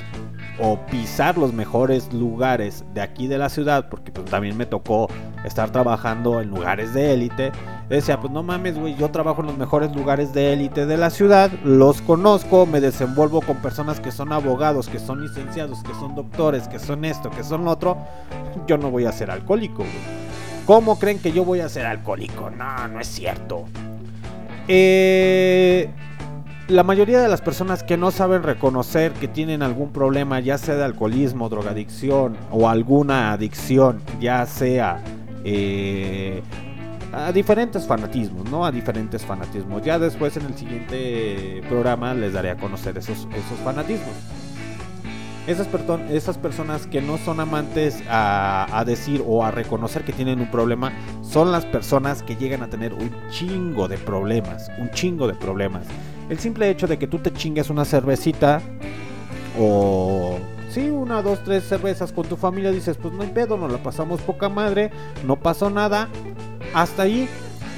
o pisar los mejores lugares de aquí de la ciudad, porque pues también me tocó estar trabajando en lugares de élite, decía, pues no mames, güey, yo trabajo en los mejores lugares de élite de la ciudad, los conozco, me desenvuelvo con personas que son abogados, que son licenciados, que son doctores, que son esto, que son lo otro, yo no voy a ser alcohólico, güey. ¿Cómo creen que yo voy a ser alcohólico? No, no es cierto. Eh la mayoría de las personas que no saben reconocer que tienen algún problema, ya sea de alcoholismo, drogadicción o alguna adicción, ya sea eh, a diferentes fanatismos, ¿no? A diferentes fanatismos. Ya después en el siguiente programa les daré a conocer esos, esos fanatismos. Esas, personas que no son amantes a decir o a reconocer que tienen un problema son las personas que llegan a tener un chingo de problemas, un chingo de problemas. El simple hecho de que tú te chingues una cervecita o sí, una, dos, tres cervezas con tu familia, dices, pues no hay pedo, nos la pasamos poca madre, no pasó nada, hasta ahí.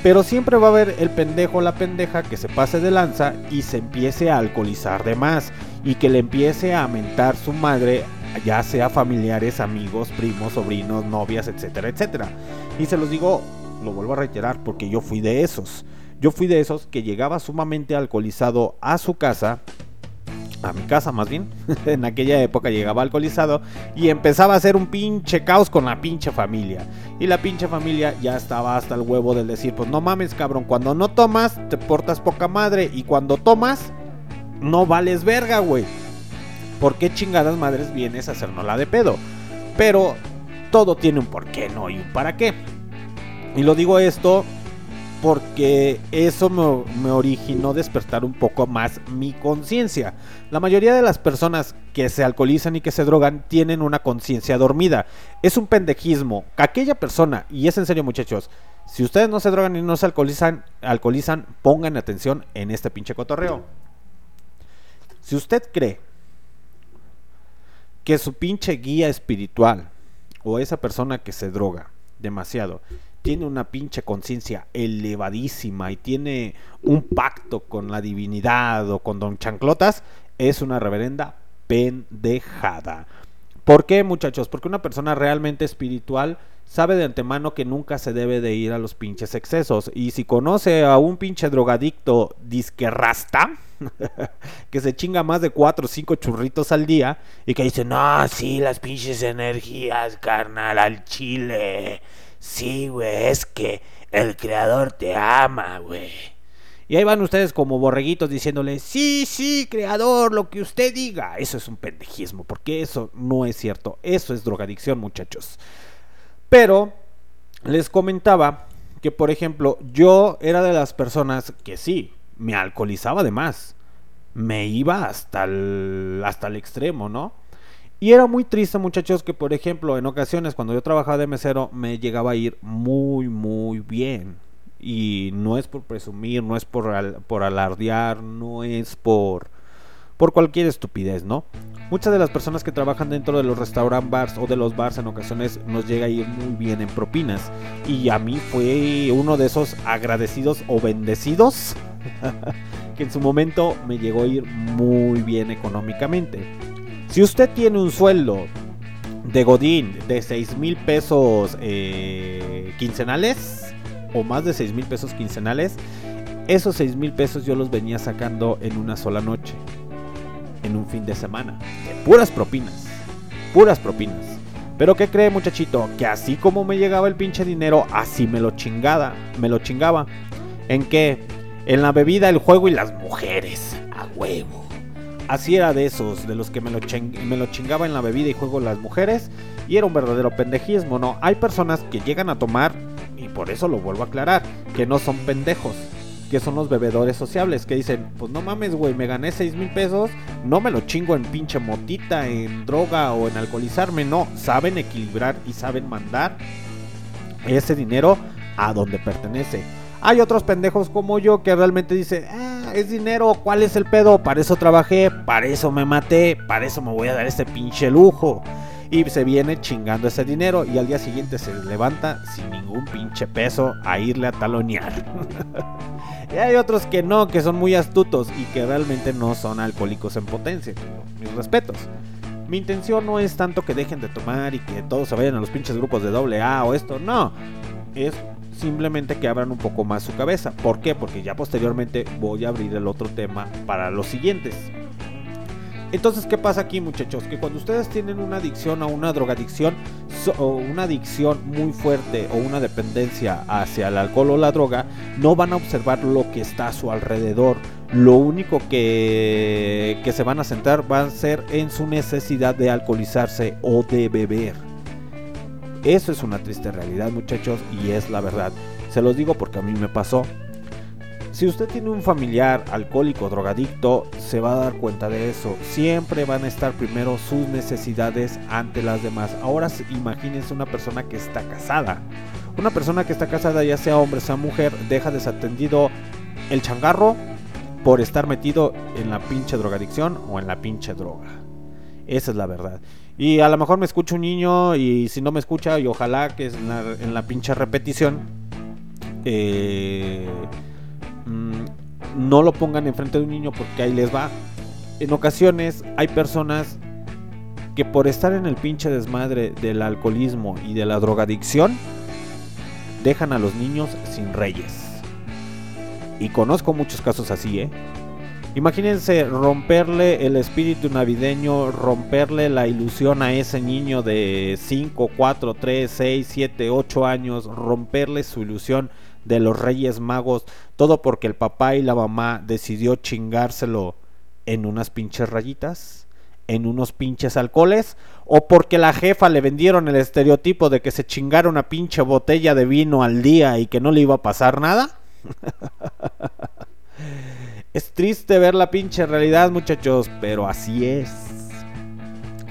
Pero siempre va a haber el pendejo o la pendeja que se pase de lanza y se empiece a alcoholizar de más y que le empiece a mentar su madre, ya sea familiares, amigos, primos, sobrinos, novias, etcétera, etcétera. Y se los digo, lo vuelvo a reiterar, porque yo fui de esos. Yo fui de esos que llegaba sumamente alcoholizado a su casa, a mi casa más bien, en aquella época llegaba alcoholizado y empezaba a hacer un pinche caos con la pinche familia. Y la pinche familia ya estaba hasta el huevo del decir, pues no mames cabrón, cuando no tomas te portas poca madre y cuando tomas no vales verga, güey. ¿Por qué chingadas madres vienes a hacernos la de pedo? Pero todo tiene un por qué, no y un para qué. Y lo digo esto porque eso me, originó despertar un poco más mi conciencia. La mayoría de las personas que se alcoholizan y que se drogan tienen una conciencia dormida. Es un pendejismo. Que aquella persona, y es en serio muchachos, si ustedes no se drogan y no se alcoholizan, alcoholizan, pongan atención en este pinche cotorreo. Si usted cree que su pinche guía espiritual o esa persona que se droga demasiado tiene una pinche conciencia elevadísima y tiene un pacto con la divinidad o con Don Chanclotas, es una reverenda pendejada. ¿Por qué, muchachos? Porque una persona realmente espiritual sabe de antemano que nunca se debe de ir a los pinches excesos. Y si conoce a un pinche drogadicto disque rasta, que se chinga más de 4 o 5 churritos al día y que dice, no, sí, las pinches energías, carnal, al chile. Sí, güey, es que el creador te ama, güey. Y ahí van ustedes como borreguitos diciéndole, sí, sí, creador, lo que usted diga. Eso es un pendejismo, porque eso no es cierto. Eso es drogadicción, muchachos. Pero les comentaba que, por ejemplo, yo era de las personas que sí, me alcoholizaba de más. Me iba hasta el, hasta el extremo, ¿no? Y era muy triste, muchachos, que por ejemplo, en ocasiones cuando yo trabajaba de mesero me llegaba a ir muy, muy bien. Y no es por presumir, no es por, por alardear, no es por, por cualquier estupidez, ¿no? Muchas de las personas que trabajan dentro de los restaurant bars o de los bars en ocasiones nos llega a ir muy bien en propinas. Y a mí fue uno de esos agradecidos o bendecidos que en su momento me llegó a ir muy bien económicamente. Si usted tiene un sueldo de Godín de 6 mil pesos eh, quincenales o más de 6 mil pesos quincenales, esos 6 mil pesos yo los venía sacando en una sola noche, en un fin de semana, de puras propinas, puras propinas. Pero ¿qué cree muchachito? Que así como me llegaba el pinche dinero, así me lo chingada, me lo chingaba. ¿En qué? En la bebida, el juego y las mujeres, a huevo. Así era de esos, de los que me lo, chingaba en la bebida y juego las mujeres. Y era un verdadero pendejismo, ¿no? Hay personas que llegan a tomar, y por eso lo vuelvo a aclarar, que no son pendejos. Que son los bebedores sociables, que dicen, pues no mames, güey, me gané 6 mil pesos, no me lo chingo en pinche motita, en droga o en alcoholizarme, no, saben equilibrar y saben mandar ese dinero a donde pertenece. Hay otros pendejos como yo que realmente dicen, ah, es dinero, ¿cuál es el pedo? Para eso trabajé, para eso me maté, para eso me voy a dar este pinche lujo. Y se viene chingando ese dinero y al día siguiente se levanta sin ningún pinche peso a irle a talonear. y hay otros que no, que son muy astutos y que realmente no son alcohólicos en potencia. Mis respetos. Mi intención no es tanto que dejen de tomar y que todos se vayan a los pinches grupos de doble A o esto, no. Es simplemente que abran un poco más su cabeza. ¿Por qué? Porque ya posteriormente voy a abrir el otro tema para los siguientes. Entonces, ¿qué pasa aquí, muchachos? Que cuando ustedes tienen una adicción o una drogadicción, so- o una adicción muy fuerte o una dependencia hacia el alcohol o la droga, no van a observar lo que está a su alrededor. Lo único que, que se van a centrar va a ser en su necesidad de alcoholizarse o de beber. Eso es una triste realidad, muchachos, y es la verdad. Se los digo porque a mí me pasó. Si usted tiene un familiar alcohólico, drogadicto, se va a dar cuenta de eso. Siempre van a estar primero sus necesidades ante las demás. Ahora imagínense una persona que está casada. Una persona que está casada, ya sea hombre, sea mujer, deja desatendido el changarro por estar metido en la pinche drogadicción o en la pinche droga. Esa es la verdad. Y a lo mejor me escucha un niño y si no me escucha, y ojalá que es en la, en pinche repetición, eh, mm, no lo pongan enfrente de un niño porque ahí les va. En ocasiones hay personas que por estar en el pinche desmadre del alcoholismo y de la drogadicción, dejan a los niños sin reyes. Y conozco muchos casos así, ¿eh? Imagínense romperle el espíritu navideño, romperle la ilusión a ese niño de 5, 4, 3, 6, 7, 8 años, romperle su ilusión de los Reyes Magos, todo porque el papá y la mamá decidió chingárselo en unas pinches rayitas, en unos pinches alcoholes, o porque la jefa le vendieron el estereotipo de que se chingara una pinche botella de vino al día y que no le iba a pasar nada. Es triste ver la pinche realidad, muchachos, pero así es.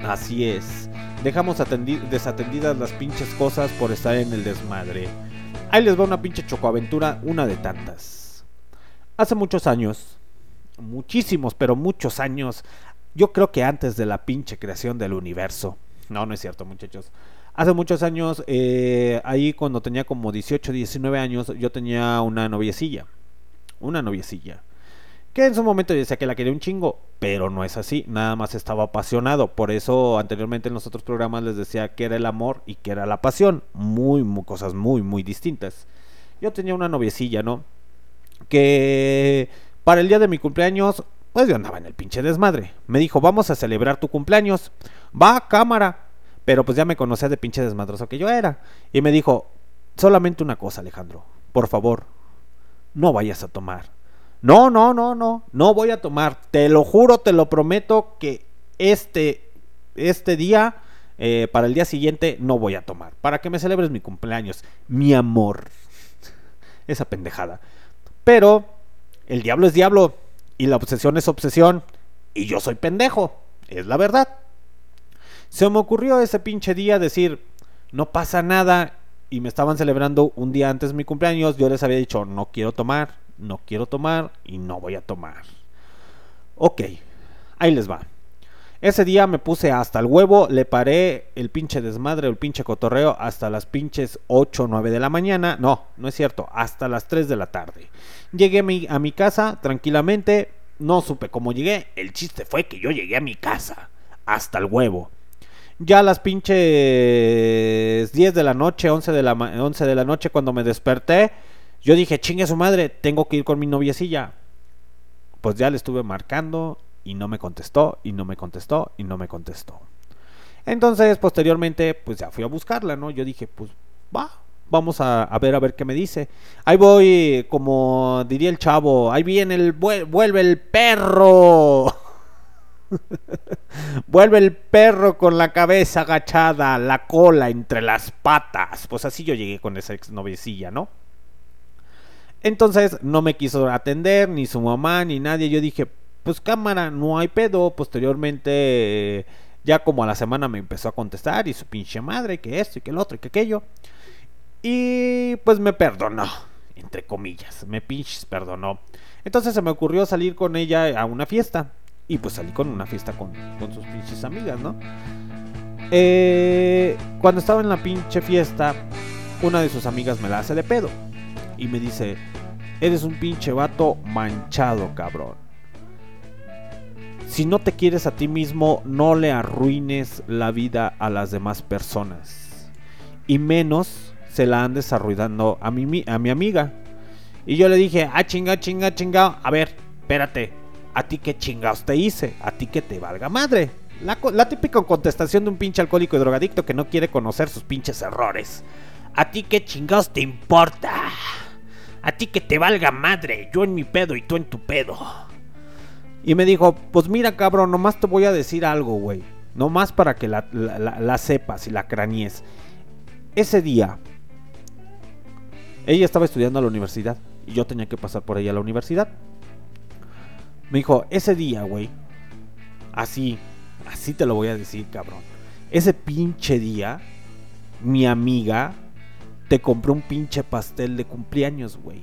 Así es. Dejamos atendi- desatendidas las pinches cosas por estar en el desmadre. Ahí les va una pinche chocoaventura, una de tantas. Hace muchos años, muchísimos, pero muchos años, yo creo que antes de la pinche creación del universo. No, no es cierto, muchachos. Hace muchos años, eh, ahí cuando tenía como 18, 19 años, yo tenía una noviecilla. Una noviecilla que en su momento yo decía que la quería un chingo, pero no es así, nada más estaba apasionado, por eso anteriormente en los otros programas les decía que era el amor y que era la pasión, muy, muy cosas muy, muy distintas. Yo tenía una noviecilla, ¿no? Que para el día de mi cumpleaños, pues yo andaba en el pinche desmadre. Me dijo, vamos a celebrar tu cumpleaños, va cámara, pero pues ya me conocía de pinche desmadroso que yo era. Y me dijo, solamente una cosa Alejandro, por favor, no vayas a tomar. No, no, no, no, no voy a tomar. Te lo juro, te lo prometo que este, este día, eh, para el día siguiente, no voy a tomar. Para que me celebres mi cumpleaños, mi amor. Esa pendejada. Pero el diablo es diablo y la obsesión es obsesión y yo soy pendejo. Es la verdad. Se me ocurrió ese pinche día decir, no pasa nada y me estaban celebrando un día antes mi cumpleaños. Yo les había dicho, no quiero tomar, no quiero tomar y no voy a tomar. Ok, ahí les va. Ese día me puse hasta el huevo, le paré el pinche desmadre, el pinche cotorreo hasta las pinches 8 o 9 de la mañana. No, no es cierto, hasta las 3 de la tarde. Llegué a mi, casa tranquilamente, no supe cómo llegué. El chiste fue que yo llegué a mi casa, hasta el huevo. Ya a las pinches 10 de la noche, 11 de la, ma- 11 de la noche cuando me desperté, yo dije, chingue su madre, tengo que ir con mi noviecilla. Pues ya le estuve marcando y no me contestó, y no me contestó, y no me contestó. Entonces, posteriormente, pues ya fui a buscarla, ¿no? Yo dije, pues va, vamos a, a ver a ver qué me dice. Ahí voy, como diría el chavo, ahí viene el, vuel- vuelve el perro. Vuelve el perro con la cabeza agachada, la cola entre las patas. Pues así yo llegué con esa exnoviecilla, ¿no? Entonces no me quiso atender, ni su mamá, ni nadie. Yo dije, pues cámara, no hay pedo. Posteriormente, eh, ya como a la semana me empezó a contestar y su pinche madre, que esto y que el otro y que aquello. Y pues me perdonó, entre comillas, me pinches perdonó. Entonces se me ocurrió salir con ella a una fiesta. Y pues salí con una fiesta con, sus pinches amigas, ¿no? Eh, cuando estaba en la pinche fiesta, una de sus amigas me la hace de pedo. Y me dice, eres un pinche vato manchado, cabrón. Si no te quieres a ti mismo, no le arruines la vida a las demás personas. Y menos se la andes arruinando a mi, amiga. Y yo le dije, ah, chinga, chinga, chinga. A ver, espérate. ¿A ti qué chingados te hice? ¿A ti que te valga madre? La típica contestación de un pinche alcohólico y drogadicto que no quiere conocer sus pinches errores. ¿A ti qué chingados te importa? A ti que te valga madre, yo en mi pedo y tú en tu pedo. Y me dijo, pues mira cabrón, nomás te voy a decir algo, güey. Nomás para que la, sepas y la cranees. Ese día, ella estaba estudiando a la universidad y yo tenía que pasar por ella a la universidad. Me dijo, ese día, güey, así, así te lo voy a decir, cabrón. Ese pinche día, mi amiga te compró un pinche pastel de cumpleaños, güey.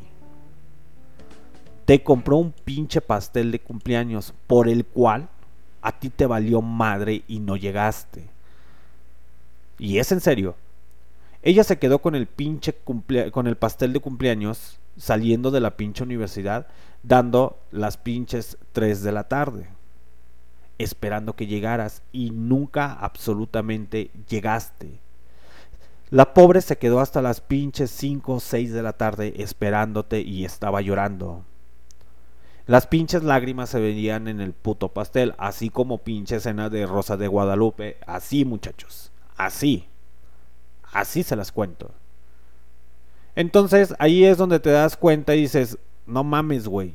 Te compró un pinche pastel de cumpleaños por el cual a ti te valió madre y no llegaste. Y es en serio. Ella se quedó con el pinche con el pastel de cumpleaños saliendo de la pinche universidad dando las pinches 3 de la tarde. Esperando que llegaras y nunca absolutamente llegaste. La pobre se quedó hasta las pinches 5 o 6 de la tarde esperándote y estaba llorando. Las pinches lágrimas se veían en el puto pastel, así como pinche escena de Rosa de Guadalupe. Así, muchachos. Así. Así se las cuento. Entonces, ahí es donde te das cuenta y dices, no mames, güey.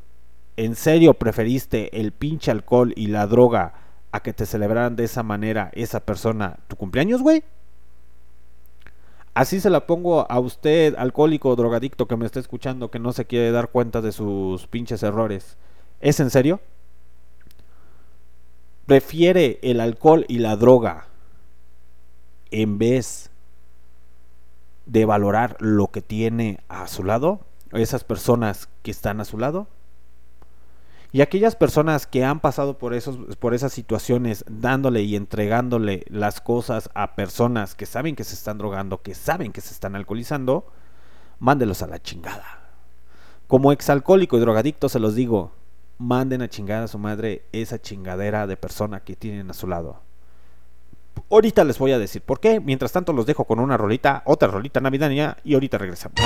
¿En serio preferiste el pinche alcohol y la droga a que te celebraran de esa manera esa persona tu cumpleaños, güey? Así se la pongo a usted, alcohólico drogadicto que me está escuchando, que no se quiere dar cuenta de sus pinches errores. ¿Es en serio? ¿Prefiere el alcohol y la droga en vez de valorar lo que tiene a su lado? Esas personas que están a su lado. Y aquellas personas que han pasado por, esos, por esas situaciones, dándole y entregándole las cosas a personas que saben que se están drogando, que saben que se están alcoholizando, mándelos a la chingada. Como exalcohólico y drogadicto se los digo, manden a chingar a su madre esa chingadera de persona que tienen a su lado. Ahorita les voy a decir por qué. Mientras tanto los dejo con una rolita, otra rolita navideña y ahorita regresamos.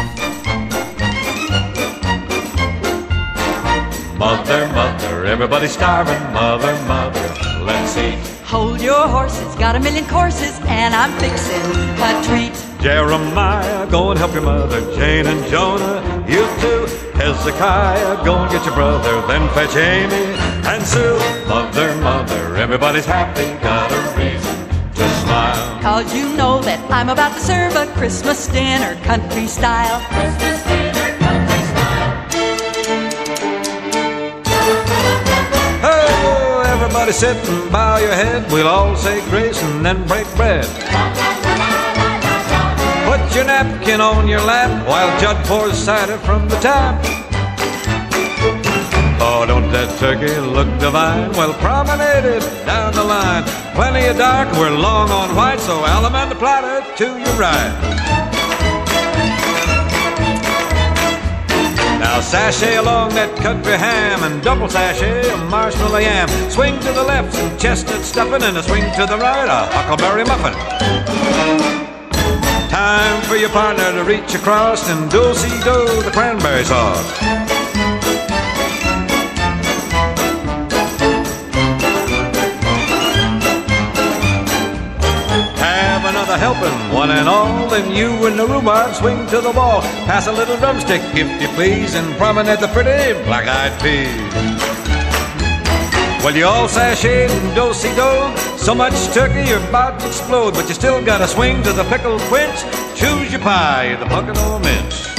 Mother, mother, everybody's starving. Mother, mother, let's eat. Hold your horses, got a million courses, and I'm fixing a treat. Jeremiah, go and help your mother. Jane and Jonah, you too. Hezekiah, go and get your brother. Then fetch Amy and Sue. Mother, mother, everybody's happy. Got a reason to smile. Cause you know that I'm about to serve a Christmas dinner country style. Oh, everybody sit and bow your head. We'll all say grace and then break bread. Put your napkin on your lap while Judd pours cider from the tap. Oh, don't that turkey look divine? Well, promenaded down the line. Plenty of dark, we're long on white, so alum and the platter to your right. Now sashay along that country ham and double sashay a marshmallow yam. Swing to the left some chestnut stuffing and a swing to the right a huckleberry muffin. Time for your partner to reach across and do-si-do the cranberry sauce. Have another helping, one and all, then you and the rhubarb swing to the wall. Pass a little drumstick, if you please, and promenade the pretty black-eyed peas. Well, you all sashayed and do-si-do, so much turkey you're about to explode, but you still gotta swing to the pickled quince. Choose your pie, the pumpkin or mince.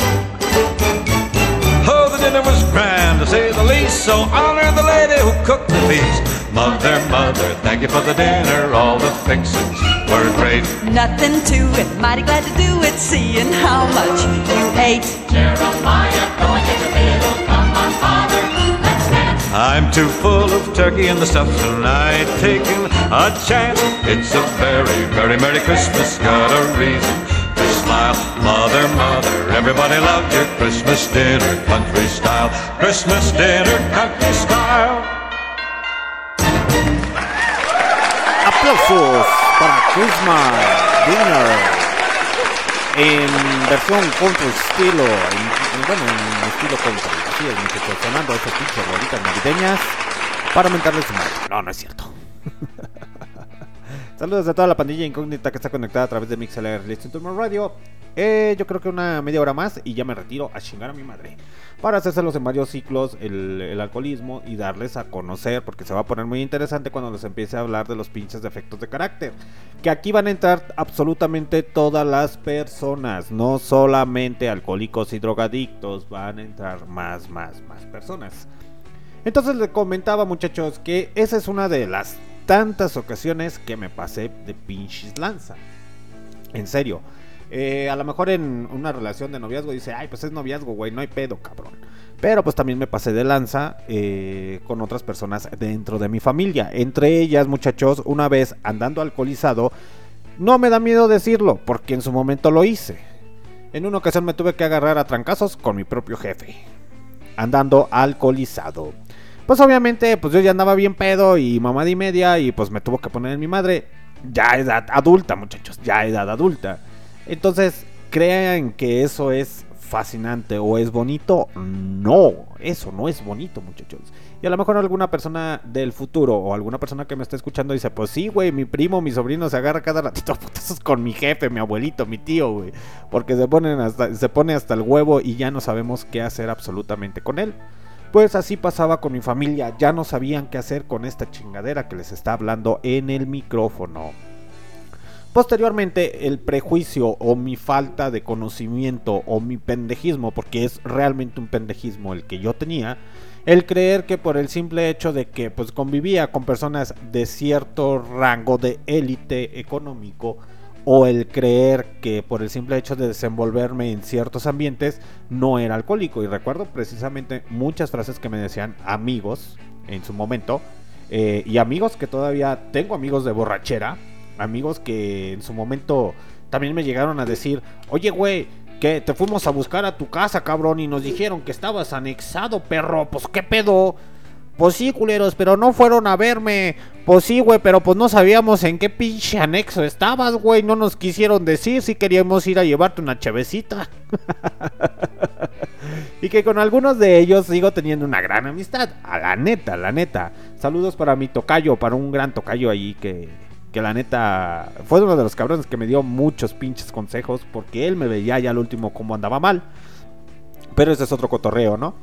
Oh, the dinner was grand, to say the least, so honor the lady who cooked the feast. Mother, mother, thank you for the dinner, all the fixings were great. Nothing to it, mighty glad to do it, seeing how much you ate. Jeremiah, going to the middle, come on, father, Let's dance. I'm too full of turkey and the stuff tonight, taking a chance. It's a very, very Merry Christmas, got a reason to smile. Mother, mother, everybody loved your Christmas dinner, country style. Christmas dinner, country style. Aplausos para Christmas Dinner en versión country estilo, en- en- bueno, en estilo country. Así es, muchachos, sonando esas pinches rolitas navideñas para mentarles su madre. No, no es cierto. Saludos a toda la pandilla incógnita que está conectada a través de MixLR Listen to My Radio. Eh, yo creo que una media hora más y ya me retiro a chingar a mi madre. Para hacérselos en varios ciclos el, alcoholismo y darles a conocer, porque se va a poner muy interesante cuando les empiece a hablar de los pinches defectos de carácter. Que aquí van a entrar absolutamente todas las personas, no solamente alcohólicos y drogadictos, van a entrar más, más, más personas. Entonces les comentaba muchachos que esa es una de las tantas ocasiones que me pasé de pinches lanza. En serio. Eh, a lo mejor en una relación de noviazgo dice, ay, pues es noviazgo, güey, no hay pedo, cabrón. Pero pues también me pasé de lanza eh, con otras personas dentro de mi familia. Entre ellas, muchachos, una vez andando alcoholizado, no me da miedo decirlo, porque en su momento lo hice. En una ocasión me tuve que agarrar a trancazos con mi propio jefe, andando alcoholizado. Pues obviamente, pues yo ya andaba bien pedo y mamá y media y pues me tuvo que poner en mi madre. Ya edad adulta, muchachos, ya edad adulta. Entonces, crean que eso es fascinante o es bonito. No, eso no es bonito, muchachos. Y a lo mejor alguna persona del futuro o alguna persona que me está escuchando dice, pues sí, güey, mi primo, mi sobrino se agarra cada ratito a putazos con mi jefe, mi abuelito, mi tío, güey. Porque se, ponen se pone hasta el huevo y ya no sabemos qué hacer absolutamente con él. Pues así pasaba con mi familia, ya no sabían qué hacer con esta chingadera que les está hablando en el micrófono. Posteriormente, el prejuicio o mi falta de conocimiento o mi pendejismo, porque es realmente un pendejismo el que yo tenía, el creer que por el simple hecho de que pues convivía con personas de cierto rango de élite económico, o el creer que por el simple hecho de desenvolverme en ciertos ambientes no era alcohólico. Y recuerdo precisamente muchas frases que me decían amigos en su momento, eh, y amigos que todavía tengo amigos de borrachera, amigos que en su momento también me llegaron a decir, oye güey, que te fuimos a buscar a tu casa, cabrón, y nos dijeron que estabas anexado, perro, pues qué pedo. Pues sí, culeros, pero no fueron a verme. Pues sí, güey, pero pues no sabíamos en qué pinche anexo estabas, güey. No nos quisieron decir si queríamos ir a llevarte una chavecita. y que con algunos de ellos sigo teniendo una gran amistad. A la neta, la neta. Saludos para mi tocayo, para un gran tocayo ahí que, que la neta fue uno de los cabrones que me dio muchos pinches consejos porque él me veía ya al último como andaba mal. Pero ese es otro cotorreo, ¿no?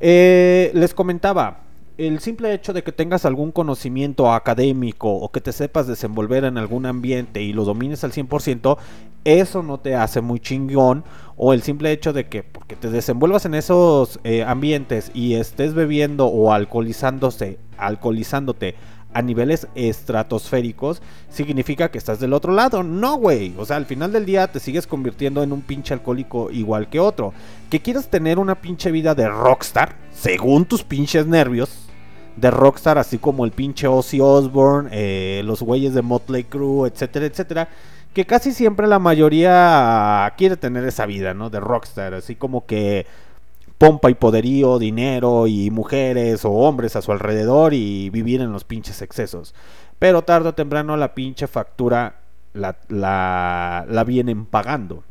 Eh, les comentaba, el simple hecho de que tengas algún conocimiento académico o que te sepas desenvolver en algún ambiente y lo domines al 100%, eso no te hace muy chingón. O el simple hecho de que porque te desenvuelvas en esos eh, ambientes y estés bebiendo o alcoholizándose, alcoholizándote a niveles estratosféricos, significa que estás del otro lado. No, güey. O sea, al final del día te sigues convirtiendo en un pinche alcohólico igual que otro. Que quieras tener una pinche vida de rockstar, según tus pinches nervios, de rockstar, así como el pinche Ozzy Osbourne, eh, los güeyes de Motley Crue, etcétera, etcétera. Que casi siempre la mayoría quiere tener esa vida, ¿no? De rockstar, así como que pompa y poderío, dinero y mujeres o hombres a su alrededor y vivir en los pinches excesos. Pero tarde o temprano la pinche factura la, la, vienen pagando.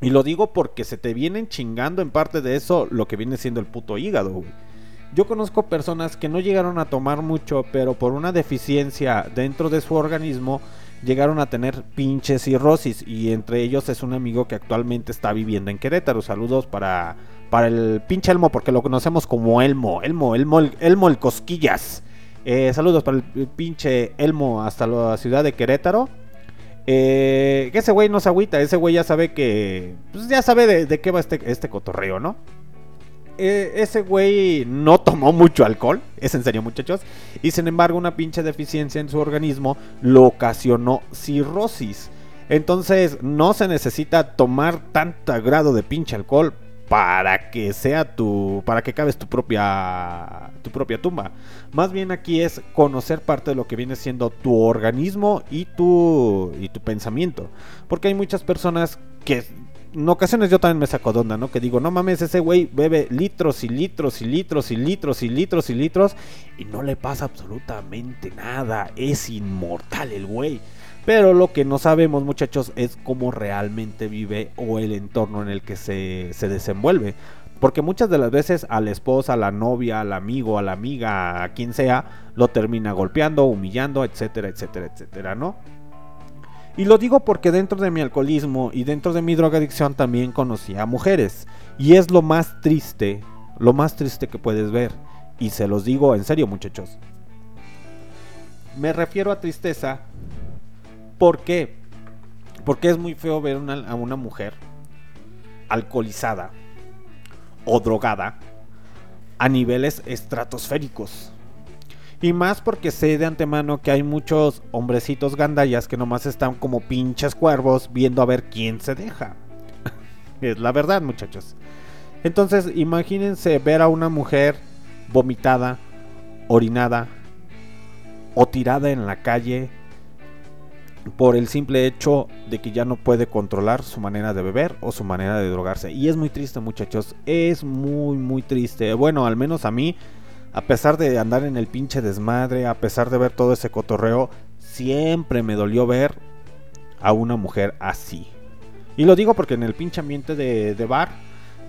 Y lo digo porque se te vienen chingando en parte de eso lo que viene siendo el puto hígado. Yo conozco personas que no llegaron a tomar mucho, pero por una deficiencia dentro de su organismo llegaron a tener pinches cirrosis. Y entre ellos es un amigo que actualmente está viviendo en Querétaro. Saludos para, para el pinche Elmo, porque lo conocemos como Elmo. Elmo, Elmo, el- Elmo el Cosquillas. Eh, saludos para el pinche Elmo hasta la ciudad de Querétaro. Eh, ese güey no se agüita, ese güey ya sabe que. Pues ya sabe de, de qué va este, este cotorreo, ¿no? Eh, ese güey no tomó mucho alcohol, es en serio muchachos, y sin embargo una pinche deficiencia en su organismo lo ocasionó cirrosis. Entonces no se necesita tomar tanto grado de pinche alcohol para que sea tu, para que cabes tu propia, tu propia tumba. Más bien aquí es conocer parte de lo que viene siendo tu organismo y tu, y tu pensamiento. Porque hay muchas personas que en ocasiones yo también me saco de onda, ¿no? Que digo, no mames, ese güey bebe litros y litros y litros y litros y litros y litros y no le pasa absolutamente nada. Es inmortal el güey. Pero lo que no sabemos, muchachos, es cómo realmente vive o el entorno en el que se, se desenvuelve. Porque muchas de las veces a la esposa, a la novia, al amigo, a la amiga, a quien sea, lo termina golpeando, humillando, etcétera, etcétera, etcétera, ¿no? Y lo digo porque dentro de mi alcoholismo y dentro de mi drogadicción también conocí a mujeres. Y es lo más triste, lo más triste que puedes ver. Y se los digo en serio muchachos. Me refiero a tristeza. ¿Por qué? Porque es muy feo ver a una mujer alcoholizada o drogada a niveles estratosféricos. Y más porque sé de antemano que hay muchos hombrecitos gandallas que nomás están como pinches cuervos viendo a ver quién se deja. es la verdad, muchachos. Entonces, imagínense ver a una mujer vomitada, orinada o tirada en la calle por el simple hecho de que ya no puede controlar su manera de beber o su manera de drogarse. Y es muy triste, muchachos. Es muy, muy triste. Bueno, al menos a mí, a pesar de andar en el pinche desmadre, a pesar de ver todo ese cotorreo, siempre me dolió ver a una mujer así. Y lo digo porque en el pinche ambiente de, de bar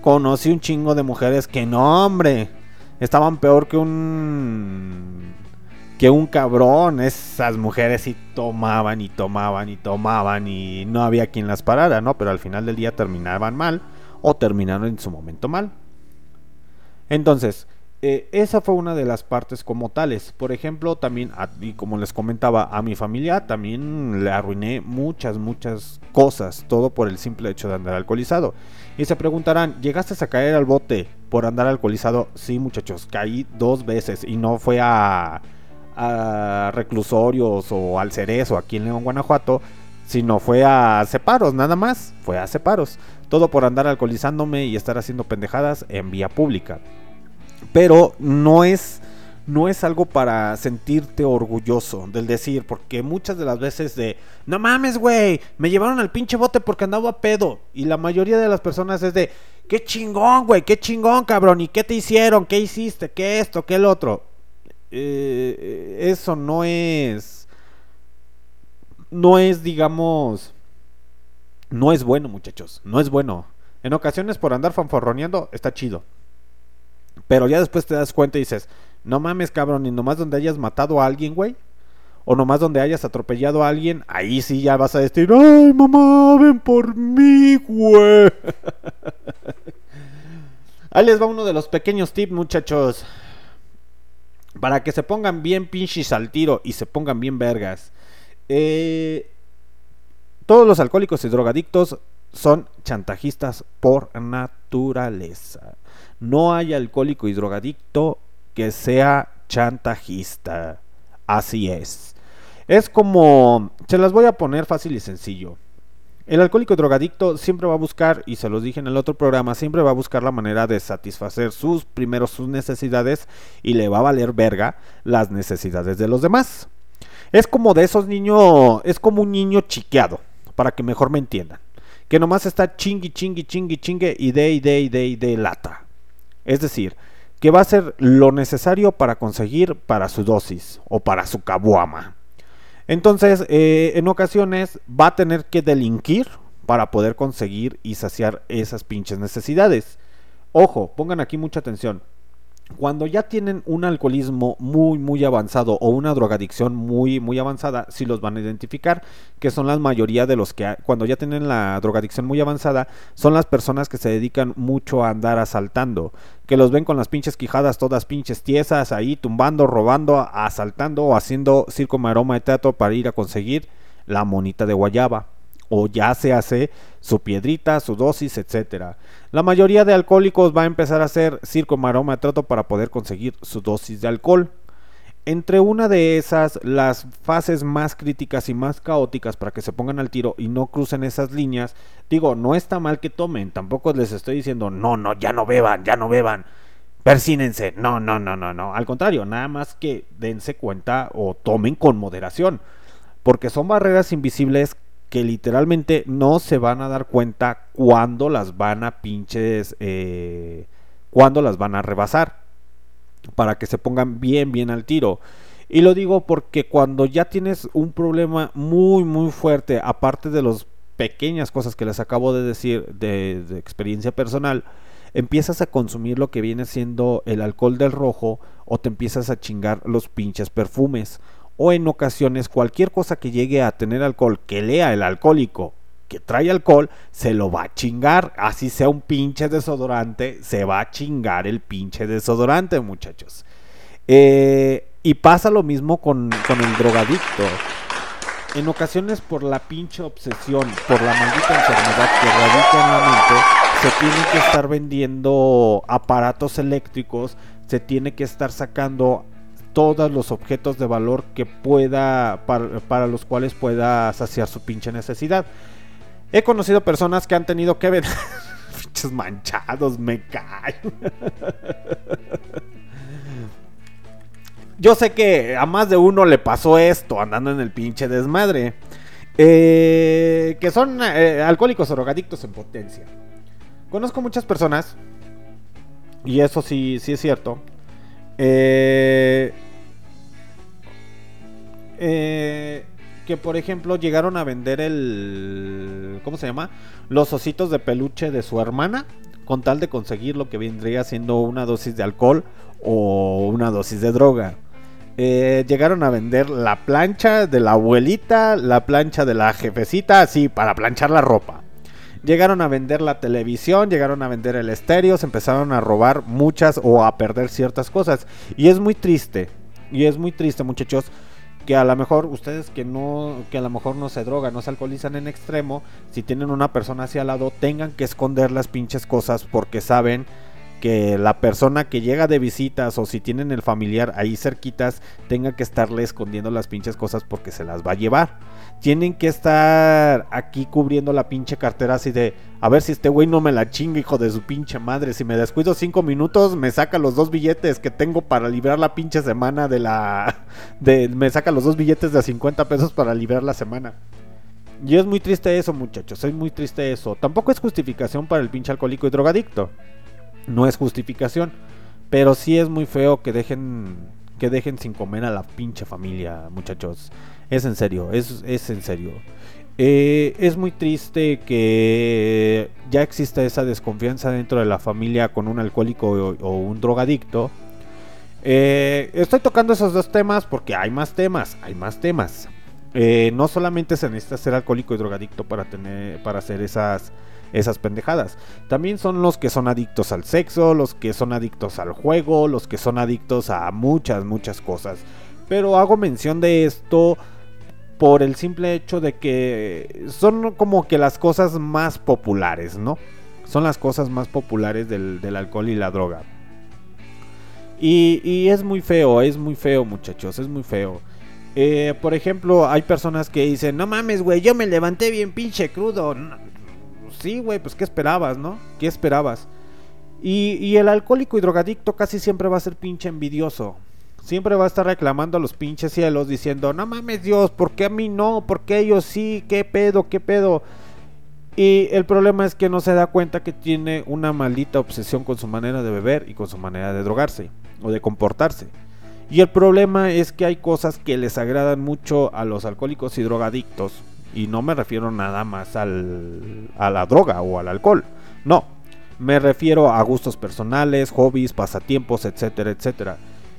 conocí un chingo de mujeres que no, hombre, estaban peor que un que un cabrón. Esas mujeres sí tomaban y tomaban y tomaban y no había quien las parara, ¿no? Pero al final del día terminaban mal o terminaron en su momento mal. Entonces, eh, esa fue una de las partes como tales. Por ejemplo, también, a- y como les comentaba, a mi familia también le arruiné muchas, muchas cosas. Todo por el simple hecho de andar alcoholizado. Y se preguntarán, ¿llegaste a caer al bote por andar alcoholizado? Sí, muchachos, caí dos veces y no fue a, a reclusorios o al cerezo aquí en León, Guanajuato, sino fue a separos, nada más. Fue a separos. Todo por andar alcoholizándome y estar haciendo pendejadas en vía pública. Pero no es no es algo para sentirte orgulloso del decir, porque muchas de las veces de, no mames, güey, me llevaron al pinche bote porque andaba pedo. Y la mayoría de las personas es de, qué chingón, güey, qué chingón, cabrón, ¿y qué te hicieron? ¿Qué hiciste? ¿Qué esto? ¿Qué el otro? Eh, eso no es, no es, digamos, no es bueno, muchachos, no es bueno. En ocasiones por andar fanfarroneando está chido. Pero ya después te das cuenta y dices, no mames, cabrón, y nomás donde hayas matado a alguien, güey. O nomás donde hayas atropellado a alguien, ahí sí ya vas a decir, ay, mamá, ven por mí, güey. Ahí les va uno de los pequeños tips, muchachos. Para que se pongan bien pinches al tiro y se pongan bien vergas. Eh, todos los alcohólicos y drogadictos son chantajistas por naturaleza. No hay alcohólico y drogadicto que sea chantajista. Así es. Es como, se las voy a poner fácil y sencillo. El alcohólico drogadicto siempre va a buscar, y se los dije en el otro programa, siempre va a buscar la manera de satisfacer sus primero sus necesidades y le va a valer verga las necesidades de los demás. Es como de esos niños, es como un niño chiqueado, para que mejor me entiendan. Que nomás está chingui, chingui, chingui, chingue y de, y de, y de, y de lata. Es decir, que va a hacer lo necesario para conseguir para su dosis o para su cabuama. Entonces, eh, en ocasiones va a tener que delinquir para poder conseguir y saciar esas pinches necesidades. Ojo, pongan aquí mucha atención. Cuando ya tienen un alcoholismo muy muy avanzado o una drogadicción muy muy avanzada, sí los van a identificar, que son la mayoría de los que cuando ya tienen la drogadicción muy avanzada, son las personas que se dedican mucho a andar asaltando, que los ven con las pinches quijadas todas pinches tiesas ahí tumbando, robando, asaltando o haciendo circo maroma de teatro para ir a conseguir la monita de guayaba o ya se hace su piedrita, su dosis, etcétera. La mayoría de alcohólicos va a empezar a hacer circo, maroma, trato para poder conseguir su dosis de alcohol. Entre una de esas, las fases más críticas y más caóticas para que se pongan al tiro y no crucen esas líneas, digo, no está mal que tomen, tampoco les estoy diciendo, no, no, ya no beban, ya no beban, persínense, no, no, no, no, no, al contrario, nada más que dense cuenta o tomen con moderación, porque son barreras invisibles que literalmente no se van a dar cuenta cuando las van a pinches, eh, cuando las van a rebasar, para que se pongan bien, bien al tiro. Y lo digo porque cuando ya tienes un problema muy, muy fuerte, aparte de las pequeñas cosas que les acabo de decir de, de experiencia personal, empiezas a consumir lo que viene siendo el alcohol del rojo o te empiezas a chingar los pinches perfumes o en ocasiones cualquier cosa que llegue a tener alcohol, que lea el alcohólico que trae alcohol, se lo va a chingar. Así sea un pinche desodorante, se va a chingar el pinche desodorante, muchachos. Eh, y pasa lo mismo con, con el drogadicto. En ocasiones por la pinche obsesión, por la maldita enfermedad que radica en la mente, se tiene que estar vendiendo aparatos eléctricos, se tiene que estar sacando todos los objetos de valor que pueda, para, los cuales pueda saciar su pinche necesidad. He conocido personas que han tenido que ver. Pinches manchados, me caen. Yo sé que a más de uno le pasó esto andando en el pinche desmadre. Eh, que son eh, alcohólicos o drogadictos en potencia. Conozco muchas personas. Y eso sí, sí es cierto. Eh, eh, que por ejemplo llegaron a vender el ¿cómo se llama? los ositos de peluche de su hermana con tal de conseguir lo que vendría siendo una dosis de alcohol o una dosis de droga. Eh, llegaron a vender la plancha de la abuelita, la plancha de la jefecita, así para planchar la ropa. Llegaron a vender la televisión, llegaron a vender el estéreo, se empezaron a robar muchas o a perder ciertas cosas. Y es muy triste, y es muy triste muchachos, que a lo mejor ustedes que no que a lo mejor no se drogan, no se alcoholizan en extremo, si tienen una persona hacia al lado, tengan que esconder las pinches cosas porque saben que la persona que llega de visitas o si tienen el familiar ahí cerquitas, tenga que estarle escondiendo las pinches cosas porque se las va a llevar. Tienen que estar aquí cubriendo la pinche cartera así de, a ver si este güey no me la chinga, hijo de su pinche madre. Si me descuido cinco minutos, me saca los dos billetes que tengo para librar la pinche semana de la... De, me saca los dos billetes de 50 pesos para librar la semana. Y es muy triste eso, muchachos. Es muy triste eso. Tampoco es justificación para el pinche alcohólico y drogadicto no es justificación, pero sí es muy feo que dejen que dejen sin comer a la pinche familia, muchachos. Es en serio, es, es en serio. Eh, es muy triste que ya exista esa desconfianza dentro de la familia con un alcohólico o, un drogadicto. Eh, estoy tocando esos dos temas porque hay más temas, hay más temas. Eh, no solamente se necesita ser alcohólico y drogadicto para tener, para hacer esas esas pendejadas. También son los que son adictos al sexo, los que son adictos al juego, los que son adictos a muchas, muchas cosas. Pero hago mención de esto por el simple hecho de que son como que las cosas más populares, ¿no? Son las cosas más populares del, alcohol y la droga. Y, es muy feo, es muy feo muchachos, es muy feo. Eh, por ejemplo, hay personas que dicen, no mames, güey, yo me levanté bien pinche crudo sí, güey, pues ¿qué esperabas, no? ¿Qué esperabas? Y, el alcohólico y drogadicto casi siempre va a ser pinche envidioso. Siempre va a estar reclamando a los pinches cielos diciendo, no mames Dios, ¿por qué a mí no? ¿Por qué ellos sí? ¿Qué pedo? ¿Qué pedo? Y el problema es que no se da cuenta que tiene una maldita obsesión con su manera de beber y con su manera de drogarse o de comportarse. Y el problema es que hay cosas que les agradan mucho a los alcohólicos y drogadictos y no me refiero nada más al, a la droga o al alcohol. No, me refiero a gustos personales, hobbies, pasatiempos, etcétera, etcétera.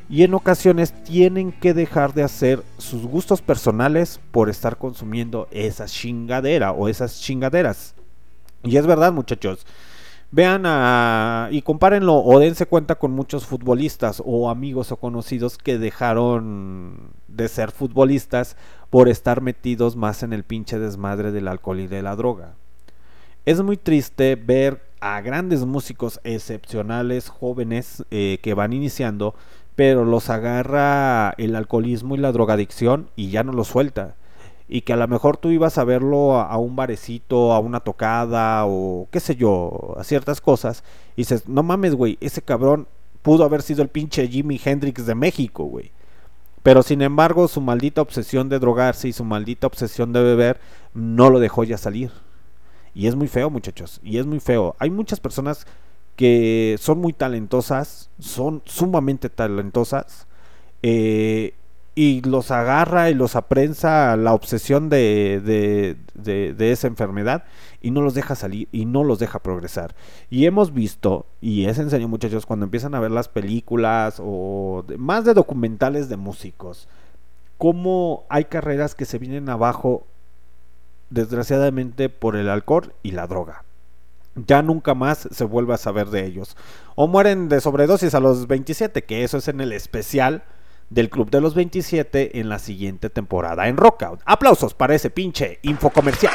Y en ocasiones tienen que dejar de hacer sus gustos personales por estar consumiendo esa chingadera o esas chingaderas. Y es verdad, muchachos. Vean a, y compárenlo o dense cuenta con muchos futbolistas o amigos o conocidos que dejaron de ser futbolistas por estar metidos más en el pinche desmadre del alcohol y de la droga. Es muy triste ver a grandes músicos excepcionales, jóvenes eh, que van iniciando, pero los agarra el alcoholismo y la drogadicción y ya no los suelta. Y que a lo mejor tú ibas a verlo a, a un barecito, a una tocada o qué sé yo, a ciertas cosas. Y dices, no mames, güey, ese cabrón pudo haber sido el pinche Jimi Hendrix de México, güey. Pero sin embargo, su maldita obsesión de drogarse y su maldita obsesión de beber no lo dejó ya salir. Y es muy feo, muchachos. Y es muy feo. Hay muchas personas que son muy talentosas, son sumamente talentosas, eh, y los agarra y los aprensa la obsesión de, de, de, esa enfermedad y no los deja salir y no los deja progresar. Y hemos visto, y es en serio muchachos, cuando empiezan a ver las películas o más de documentales de músicos, cómo hay carreras que se vienen abajo desgraciadamente por el alcohol y la droga. Ya nunca más se vuelve a saber de ellos. O mueren de sobredosis a los 27, que eso es en el especial del Club de los 27 en la siguiente temporada en Rockout. Aplausos para ese pinche infocomercial.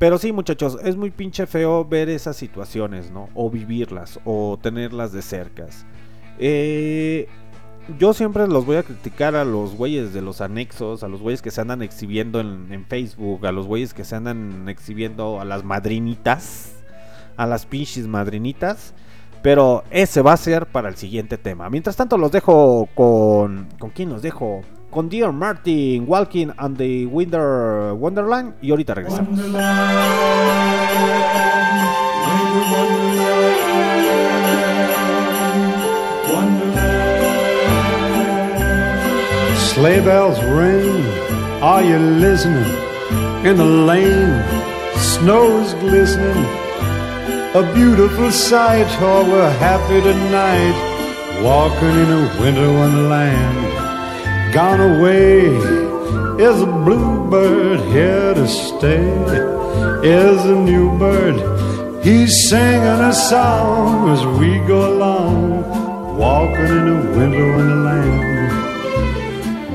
Pero sí, muchachos, es muy pinche feo ver esas situaciones, ¿no? O vivirlas, o tenerlas de cercas. Eh, yo siempre los voy a criticar a los güeyes de los anexos, a los güeyes que se andan exhibiendo en, Facebook, a los güeyes que se andan exhibiendo a las madrinitas, a las pinches madrinitas. Pero ese va a ser para el siguiente tema. Mientras tanto los dejo con... ¿Con quién los dejo? Con Dear Martin, Walking on the Winter Wonderland. Y ahorita regresamos. Sleigh bells ring, are you listening? In the lane, snow's glistening. A beautiful sight, oh, we're happy tonight, walking in a winter wonderland. Gone away is a bluebird, here to stay is a new bird. He's singing a song as we go along, walking in a winter wonderland.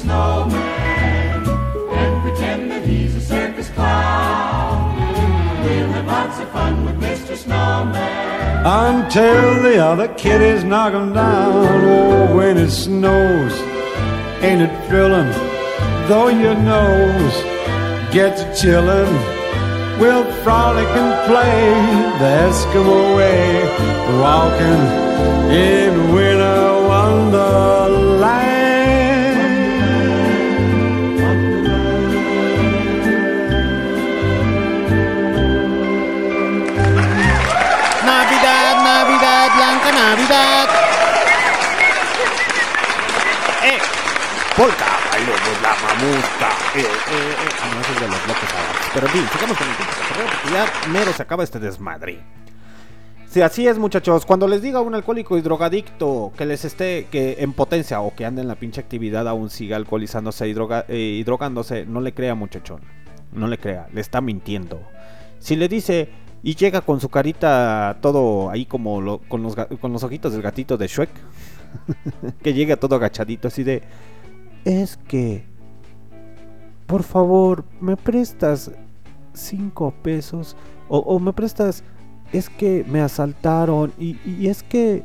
Snowman and pretend that he's a circus clown. We'll have lots of fun with Mr. Snowman. Until the other kiddies him down. Oh, when it snows, ain't it thrilling? Though your nose gets chillin', we'll frolic and play the Eskimo way, walking in winter polka, bailemos la mamusca. Eh, eh, eh. Ah, no, ese es de los locos Adams. Pero en fin, sigamos con el porque ya mero se acaba este desmadre. Sí, así es, muchachos. Cuando les diga a un alcohólico y drogadicto que les esté que en potencia o que ande en la pinche actividad aún siga alcoholizándose y, droga- eh, drogándose, no le crea, muchachón. No le crea, le está mintiendo. Si le dice y llega con su carita todo ahí como con los ojitos del gatito de Shrek, que llega todo agachadito así de... Es que... Por favor, ¿me prestas cinco pesos? O, me prestas... Es que me asaltaron y, es que...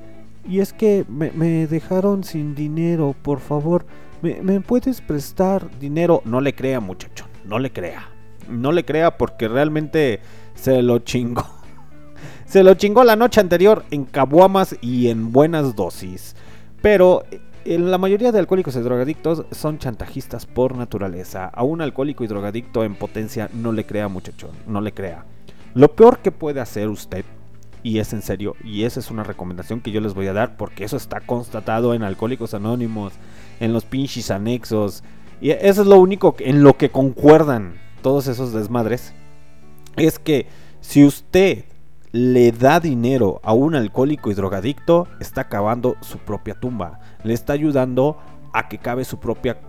Y es que me, dejaron sin dinero, por favor. ¿Me, puedes prestar dinero? No le crea, muchacho. No le crea. No le crea porque realmente se lo chingó. Se lo chingó la noche anterior en caguamas y en buenas dosis. Pero la mayoría de alcohólicos y drogadictos son chantajistas por naturaleza. A un alcohólico y drogadicto en potencia no le crea, muchachón. No le crea. Lo peor que puede hacer usted, y es en serio, y esa es una recomendación que yo les voy a dar porque eso está constatado en Alcohólicos Anónimos, en los pinches anexos. Y eso es lo único en lo que concuerdan todos esos desmadres. Es que si usted le da dinero a un alcohólico y drogadicto, está cavando su propia tumba. Le está ayudando a que cabe su propia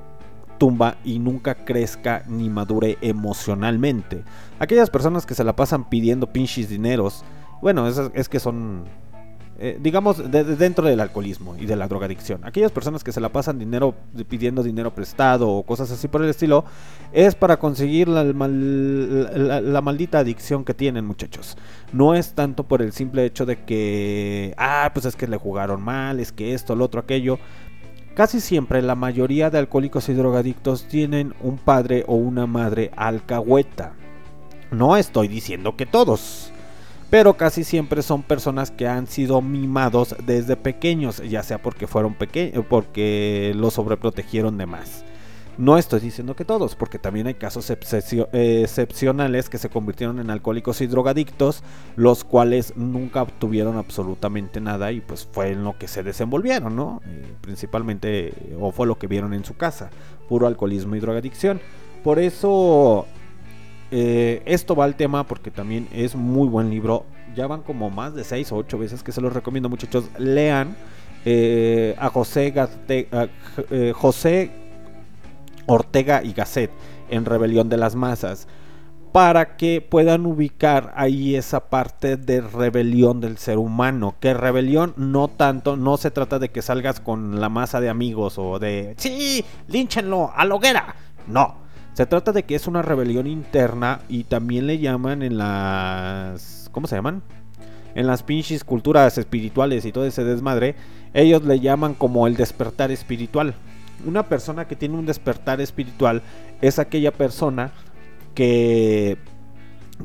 tumba y nunca crezca ni madure emocionalmente. Aquellas personas que se la pasan pidiendo pinches dineros, bueno, es, es que son, eh, digamos, de- de dentro del alcoholismo y de la drogadicción. Aquellas personas que se la pasan dinero pidiendo dinero prestado o cosas así por el estilo, es para conseguir la- la maldita adicción que tienen, muchachos. No es tanto por el simple hecho de que, ah, pues es que le jugaron mal, es que esto, lo otro, aquello. Casi siempre la mayoría de alcohólicos y drogadictos tienen un padre o una madre alcahueta. No estoy diciendo que todos, pero casi siempre son personas que han sido mimados desde pequeños, ya sea porque fueron pequeños, porque los sobreprotegieron de más. No estoy diciendo que todos, porque también hay casos excepcio- excepcionales que se convirtieron en alcohólicos y drogadictos, los cuales nunca obtuvieron absolutamente nada y pues fue en lo que se desenvolvieron, ¿no? Eh, principalmente, eh, o fue lo que vieron en su casa, puro alcoholismo y drogadicción. Por eso, eh, esto va al tema, porque también es muy buen libro. Ya van como más de 6 o 8 veces que se los recomiendo, muchachos. Lean eh, a José, eh, José Ortega y Gasset en Rebelión de las Masas para que puedan ubicar ahí esa parte de rebelión del ser humano. Que rebelión no tanto, no se trata de que salgas con la masa de amigos o de, sí, línchenlo a la hoguera. No, se trata de que es una rebelión interna y también le llaman en las... ¿Cómo se llaman? En las pinches culturas espirituales y todo ese desmadre, ellos le llaman como el despertar espiritual. Una persona que tiene un despertar espiritual es aquella persona que,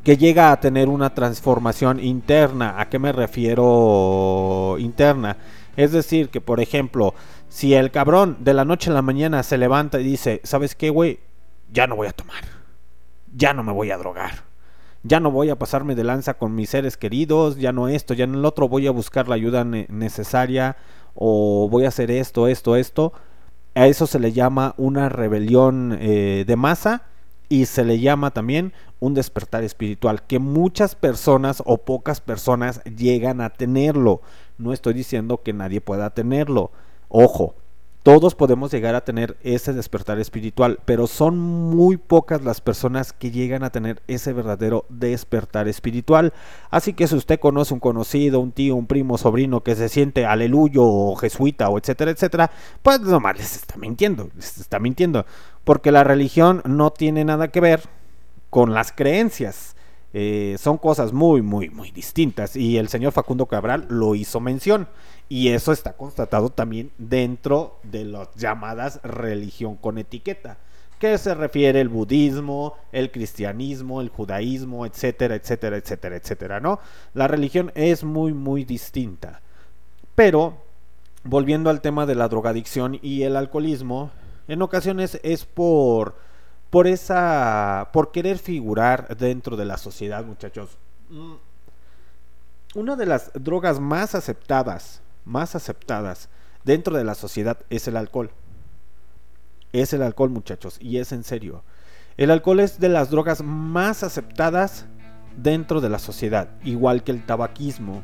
que llega a tener una transformación interna. ¿A qué me refiero interna? Es decir, que por ejemplo, si el cabrón de la noche a la mañana se levanta y dice, ¿sabes qué, güey? Ya no voy a tomar. Ya no me voy a drogar. Ya no voy a pasarme de lanza con mis seres queridos, ya no esto, ya no el otro, voy a buscar la ayuda ne- necesaria o voy a hacer esto, esto, esto. A eso se le llama una rebelión eh, de masa y se le llama también un despertar espiritual, que muchas personas o pocas personas llegan a tenerlo. No estoy diciendo que nadie pueda tenerlo. Ojo, todos podemos llegar a tener ese despertar espiritual, pero son muy pocas las personas que llegan a tener ese verdadero despertar espiritual. Así que si usted conoce un conocido, un tío, un primo, sobrino que se siente aleluyo o jesuita o etcétera, etcétera, pues nomás les está mintiendo, les está mintiendo, porque la religión no tiene nada que ver con las creencias. Eh, son cosas muy, muy, muy distintas. Y el señor Facundo Cabral lo hizo mención. Y eso está constatado también dentro de las llamadas religión con etiqueta. Que se refiere el budismo, el cristianismo, el judaísmo, etcétera, etcétera, etcétera, etcétera, ¿no? La religión es muy, muy distinta. Pero, volviendo al tema de la drogadicción y el alcoholismo, en ocasiones es por por esa por querer figurar dentro de la sociedad, muchachos. Mm, Una de las drogas más aceptadas, más aceptadas dentro de la sociedad es el alcohol. Es el alcohol, muchachos, y es en serio. El alcohol es de las drogas más aceptadas dentro de la sociedad, igual que el tabaquismo,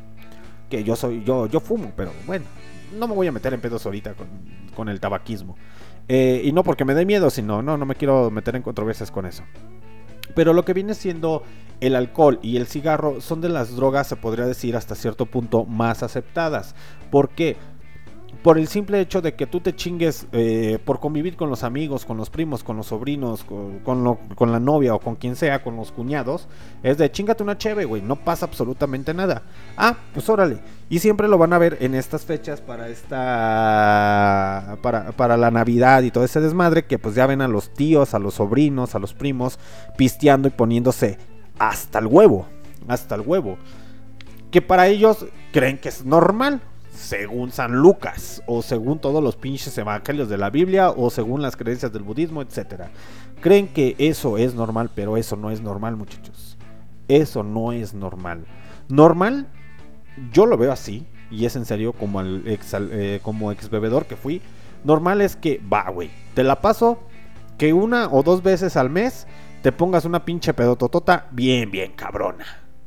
que yo soy yo yo fumo, pero bueno, no me voy a meter en pedos ahorita con, el tabaquismo. Eh, y no porque me dé miedo, sino no, no me quiero meter en controversias con eso. Pero lo que viene siendo el alcohol y el cigarro son de las drogas, se podría decir hasta cierto punto, más aceptadas. ¿Por qué? Por el simple hecho de que tú te chingues eh, por convivir con los amigos, con los primos, con los sobrinos, con, la novia o con quien sea, con los cuñados, es de chingate una cheve, güey, no pasa absolutamente nada. Ah, pues órale. Y siempre lo van a ver en estas fechas para esta. Para, para la Navidad y todo ese desmadre. Que pues ya ven a los tíos, a los sobrinos, a los primos pisteando y poniéndose hasta el huevo. Hasta el huevo. Que para ellos creen que es normal. Según San Lucas. O según todos los pinches evangelios de la Biblia. O según las creencias del budismo, etcétera. Creen que eso es normal. Pero eso no es normal, muchachos. Eso no es normal. Normal yo lo veo así, y es en serio como el ex, eh, como ex bebedor que fui. Normal es que, va, güey, te la paso que una o dos veces al mes te pongas una pinche pedototota bien, bien cabrona.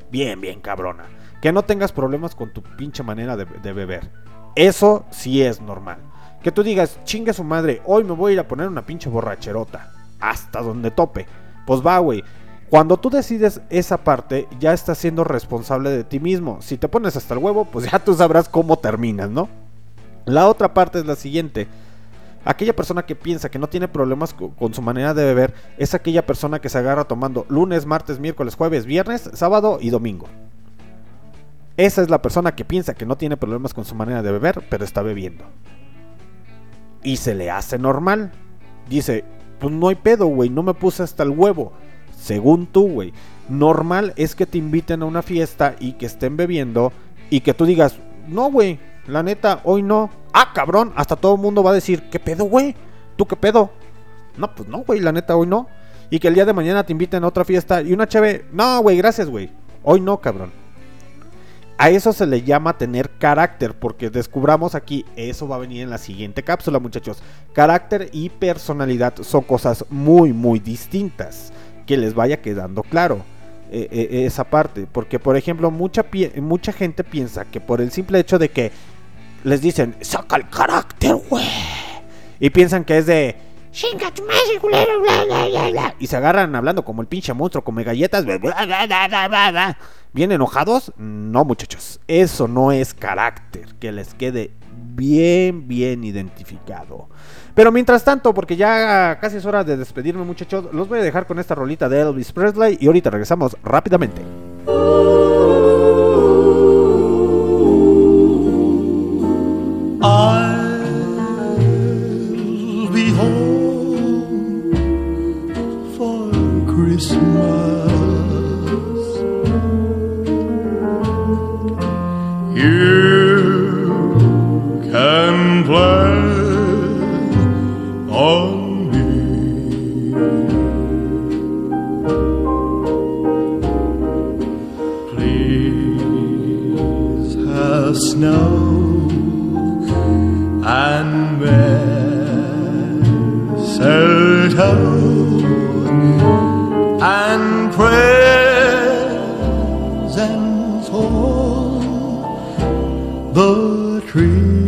Bien, bien cabrona. Que no tengas problemas con tu pinche manera de, beber. Eso sí es normal. Que tú digas, chingue su madre, hoy me voy a ir a poner una pinche borracherota. Hasta donde tope. Pues va, güey. Cuando tú decides esa parte, ya estás siendo responsable de ti mismo. Si te pones hasta el huevo, pues ya tú sabrás cómo terminas, ¿no? La otra parte es la siguiente. Aquella persona que piensa que no tiene problemas co- con su manera de beber es aquella persona que se agarra tomando lunes, martes, miércoles, jueves, viernes, sábado y domingo. Esa es la persona que piensa que no tiene problemas con su manera de beber, pero está bebiendo. Y se le hace normal. Dice, pues no hay pedo, güey, no me puse hasta el huevo. Según tú, güey. Normal es que te inviten a una fiesta y que estén bebiendo y que tú digas, no, güey, la neta, hoy no. Ah, cabrón, hasta todo el mundo va a decir, ¿qué pedo, güey? ¿Tú qué pedo? No, pues no, güey, la neta, hoy no. Y que el día de mañana te inviten a otra fiesta y una cheve, no, güey, gracias, güey. Hoy no, cabrón. A eso se le llama tener carácter, porque descubramos aquí, eso va a venir en la siguiente cápsula, muchachos. Carácter y personalidad son cosas muy, muy distintas. Que les vaya quedando claro eh, eh, esa parte. Porque, por ejemplo, mucha, mucha gente piensa que por el simple hecho de que les dicen, saca el carácter, güey. Y piensan que es de... Y se agarran hablando como el pinche monstruo, come galletas. ¿Bien enojados? No, muchachos. Eso no es carácter. Que les quede bien, bien identificado. Pero mientras tanto, porque ya casi es hora de despedirme, muchachos, los voy a dejar con esta rolita de Elvis Presley y ahorita regresamos rápidamente. I'll be home for Christmas. Snow and mistletoe and presents on the tree.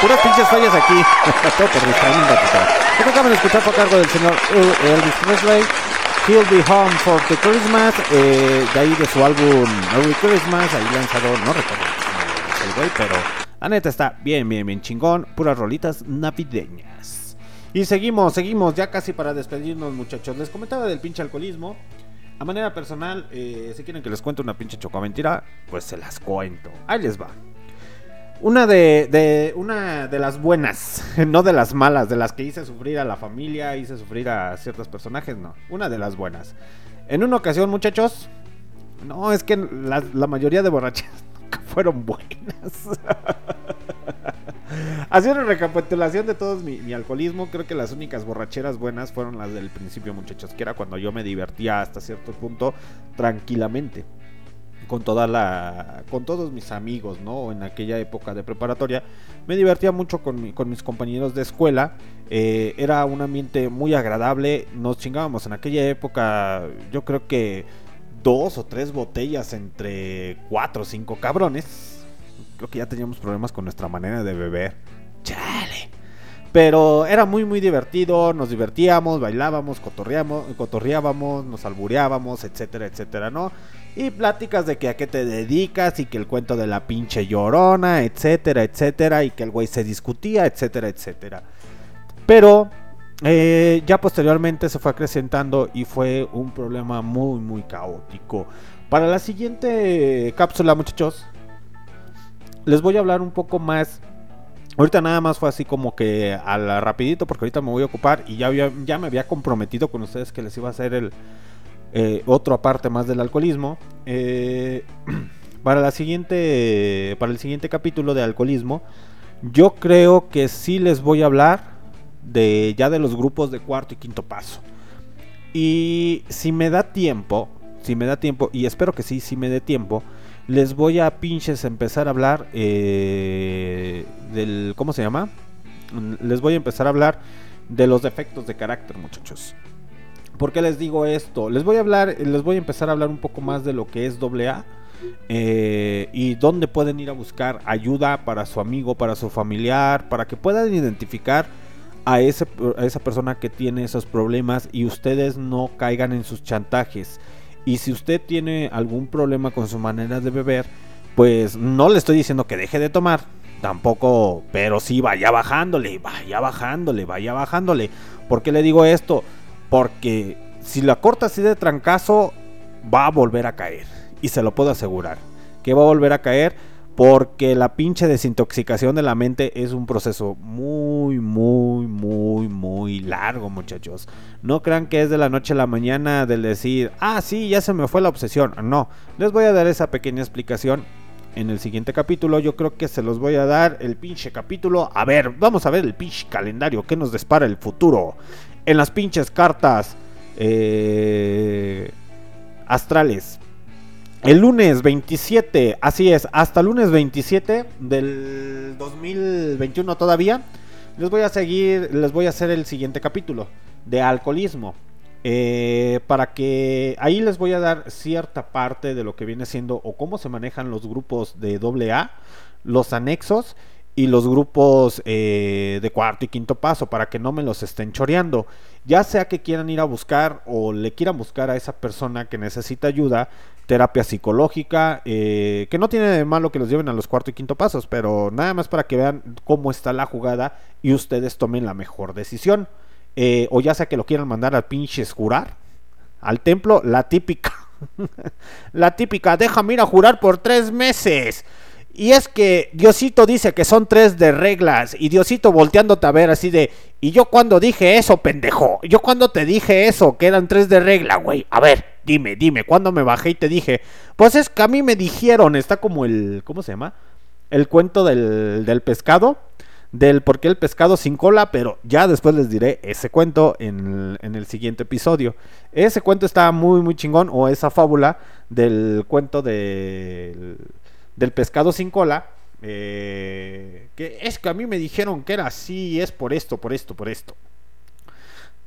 Puras pinches fallas aquí. Todo por que acaban de escuchar a cargo del señor El- Elvis Presley. He'll Be Home for the Christmas. eh, de ahí de su álbum Merry Christmas. Ahí lanzado, no recuerdo el güey, pero la neta está bien, bien, bien chingón. Puras rolitas navideñas. Y seguimos, seguimos, ya casi para despedirnos, muchachos. Les comentaba del pinche alcoholismo. A manera personal, eh, si quieren que les cuente una pinche chocoamentira, pues se las cuento. Ahí les va. Una de, de- una de las buenas, no de las malas, de las que hice sufrir a la familia, hice sufrir a ciertos personajes, no. Una de las buenas. En una ocasión, muchachos, no, es que la, mayoría de borracheras nunca fueron buenas. Haciendo recapitulación de todos mi, mi alcoholismo, creo que las únicas borracheras buenas fueron las del principio, muchachos, que era cuando yo me divertía hasta cierto punto tranquilamente con toda la con todos mis amigos, ¿no? En aquella época de preparatoria me divertía mucho con, mi- con mis compañeros de escuela. eh, era un ambiente muy agradable. Nos chingábamos en aquella época, yo creo que dos o tres botellas entre cuatro o cinco cabrones. Creo que ya teníamos problemas con nuestra manera de beber. Chale. Pero era muy muy divertido, nos divertíamos, bailábamos, cotorreamos, cotorreábamos, nos albureábamos, etcétera, etcétera, ¿no? Y pláticas de que a qué te dedicas y que el cuento de la pinche llorona, etcétera, etcétera, y que el güey se discutía, etcétera, etcétera. Pero eh, ya posteriormente se fue acrecentando y fue un problema muy, muy caótico. Para la siguiente cápsula, muchachos, les voy a hablar un poco más. Ahorita nada más fue así como que a la rapidito porque ahorita me voy a ocupar y ya, ya me había comprometido con ustedes que les iba a hacer el eh, otro aparte más del alcoholismo. Eh, para la siguiente para el siguiente capítulo de alcoholismo Yo creo que sí les voy a hablar de ya de los grupos de cuarto y quinto paso. Y si me da tiempo, si me da tiempo, y espero que sí, si me dé tiempo, les voy a pinches empezar a hablar eh, del, ¿cómo se llama? Les voy a empezar a hablar de los defectos de carácter, muchachos. ¿Por qué les digo esto? Les voy a hablar, les voy a empezar a hablar un poco más de lo que es AA eh, y dónde pueden ir a buscar ayuda para su amigo, para su familiar, para que puedan identificar a, a esa persona que tiene esos problemas y ustedes no caigan en sus chantajes. Y si usted tiene algún problema con su manera de beber, pues no le estoy diciendo que deje de tomar, tampoco, pero sí vaya bajándole, vaya bajándole, vaya bajándole. ¿Por qué le digo esto? Porque si la corta así de trancazo, va a volver a caer. Y se lo puedo asegurar. Que va a volver a caer porque la pinche desintoxicación de la mente es un proceso muy, muy, muy, muy largo, muchachos. No crean que es de la noche a la mañana del decir, ah, sí, ya se me fue la obsesión. No, les voy a dar esa pequeña explicación en el siguiente capítulo. Yo creo que se los voy a dar el pinche capítulo. A ver, vamos a ver el pinche calendario que nos dispara el futuro. En las pinches cartas eh, astrales. El lunes 27, así es, hasta el lunes 27 del 2021 todavía, les voy a seguir, les voy a hacer el siguiente capítulo de alcoholismo. Eh, para que ahí les voy a dar cierta parte de lo que viene siendo o cómo se manejan los grupos de AA, los anexos y los grupos eh, de cuarto y quinto paso para que no me los estén choreando. Ya sea que quieran ir a buscar o le quieran buscar a esa persona que necesita ayuda, terapia psicológica, eh, que no tiene de malo que los lleven a los cuarto y quinto pasos, pero nada más para que vean cómo está la jugada y ustedes tomen la mejor decisión. Eh, o ya sea que lo quieran mandar al pinches jurar, al templo, la típica. la típica, déjame ir a jurar por tres meses. Y es que Diosito dice que son tres de reglas. Y Diosito volteándote a ver así de. ¿Y yo cuando dije eso, pendejo? ¿Yo cuando te dije eso, que eran tres de regla, güey? A ver, dime, dime, cuando me bajé y te dije. Pues es que a mí me dijeron, está como el. ¿Cómo se llama? El cuento del, del pescado. Del por qué el pescado sin cola. Pero ya después les diré ese cuento en, en el siguiente episodio. Ese cuento está muy, muy chingón. O esa fábula del cuento del del pescado sin cola. eh, que es que a mí me dijeron que era así, es por esto, por esto, por esto.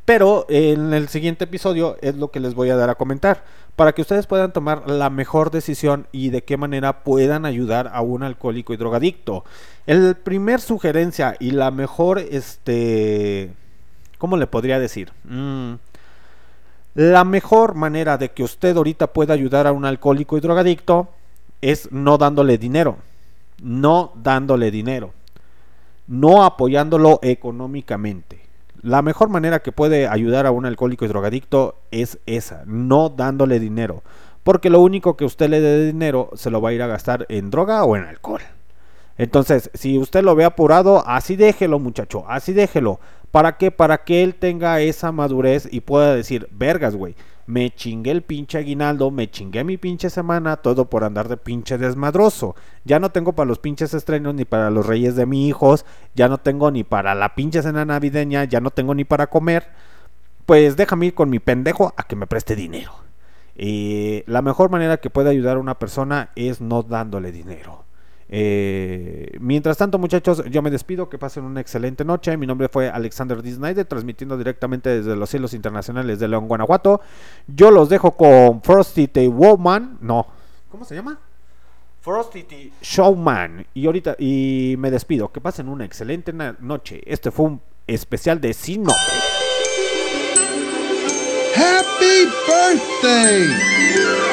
Pero en el siguiente episodio es lo que les voy a dar a comentar. Para que ustedes puedan tomar la mejor decisión y de qué manera puedan ayudar a un alcohólico y drogadicto. El primer sugerencia y la mejor, este... ¿Cómo le podría decir? Mm, la mejor manera de que usted ahorita pueda ayudar a un alcohólico y drogadicto es no dándole dinero. No dándole dinero. No apoyándolo económicamente. La mejor manera que puede ayudar a un alcohólico y drogadicto es esa, no dándole dinero. Porque lo único que usted le dé dinero se lo va a ir a gastar en droga o en alcohol. Entonces, si usted lo ve apurado, así déjelo, muchacho, así déjelo. ¿Para qué? Para que él tenga esa madurez y pueda decir, vergas, güey, me chingué el pinche aguinaldo, me chingué mi pinche semana, todo por andar de pinche desmadroso. Ya no tengo para los pinches estrenos ni para los reyes de mis hijos, ya no tengo ni para la pinche cena navideña, ya no tengo ni para comer. Pues déjame ir con mi pendejo a que me preste dinero. Eh, la mejor manera que puede ayudar a una persona es no dándole dinero. Eh, mientras tanto, muchachos, yo me despido. Que pasen una excelente noche. Mi nombre fue Alexander D. Snyder, transmitiendo directamente desde los cielos internacionales de León, Guanajuato. Yo los dejo con Frosty the Woman. No, ¿cómo se llama? Frosty the Showman. Y ahorita, y me despido. Que pasen una excelente noche. Este fue un especial de Sin Nombre. Happy birthday!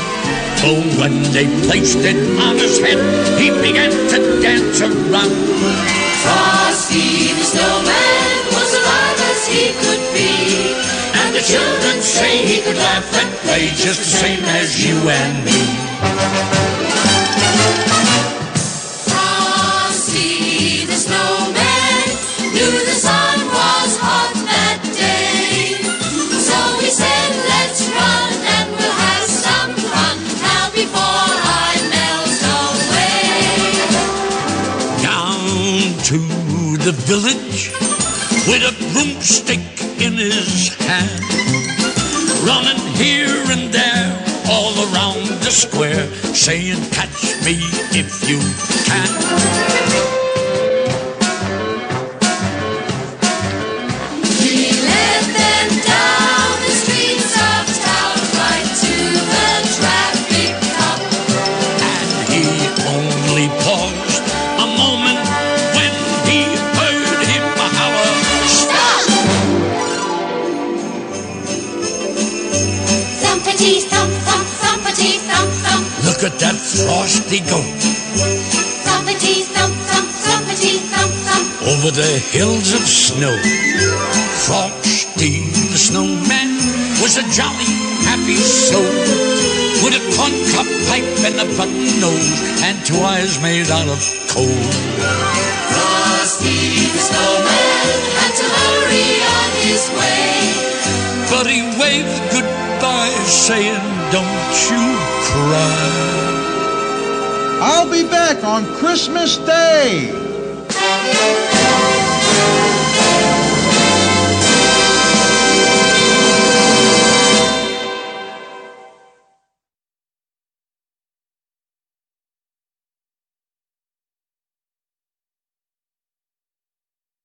For when they placed it on his head, he began to dance around. Frosty the snowman was alive as he could be. And the children say he could laugh and play just the same as you and me. The village with a broomstick in his hand, running here and there all around the square, saying, Catch me if you can. That frosty goat. thumpity thump thump thumpity thump thump over the hills of snow. Frosty the snowman was a jolly, happy soul with a corncob pipe and a button nose and two eyes made out of coal. Frosty the snowman had to hurry on his way, but he waved goodbye, saying, "Don't you cry." I'll be back on Christmas Day.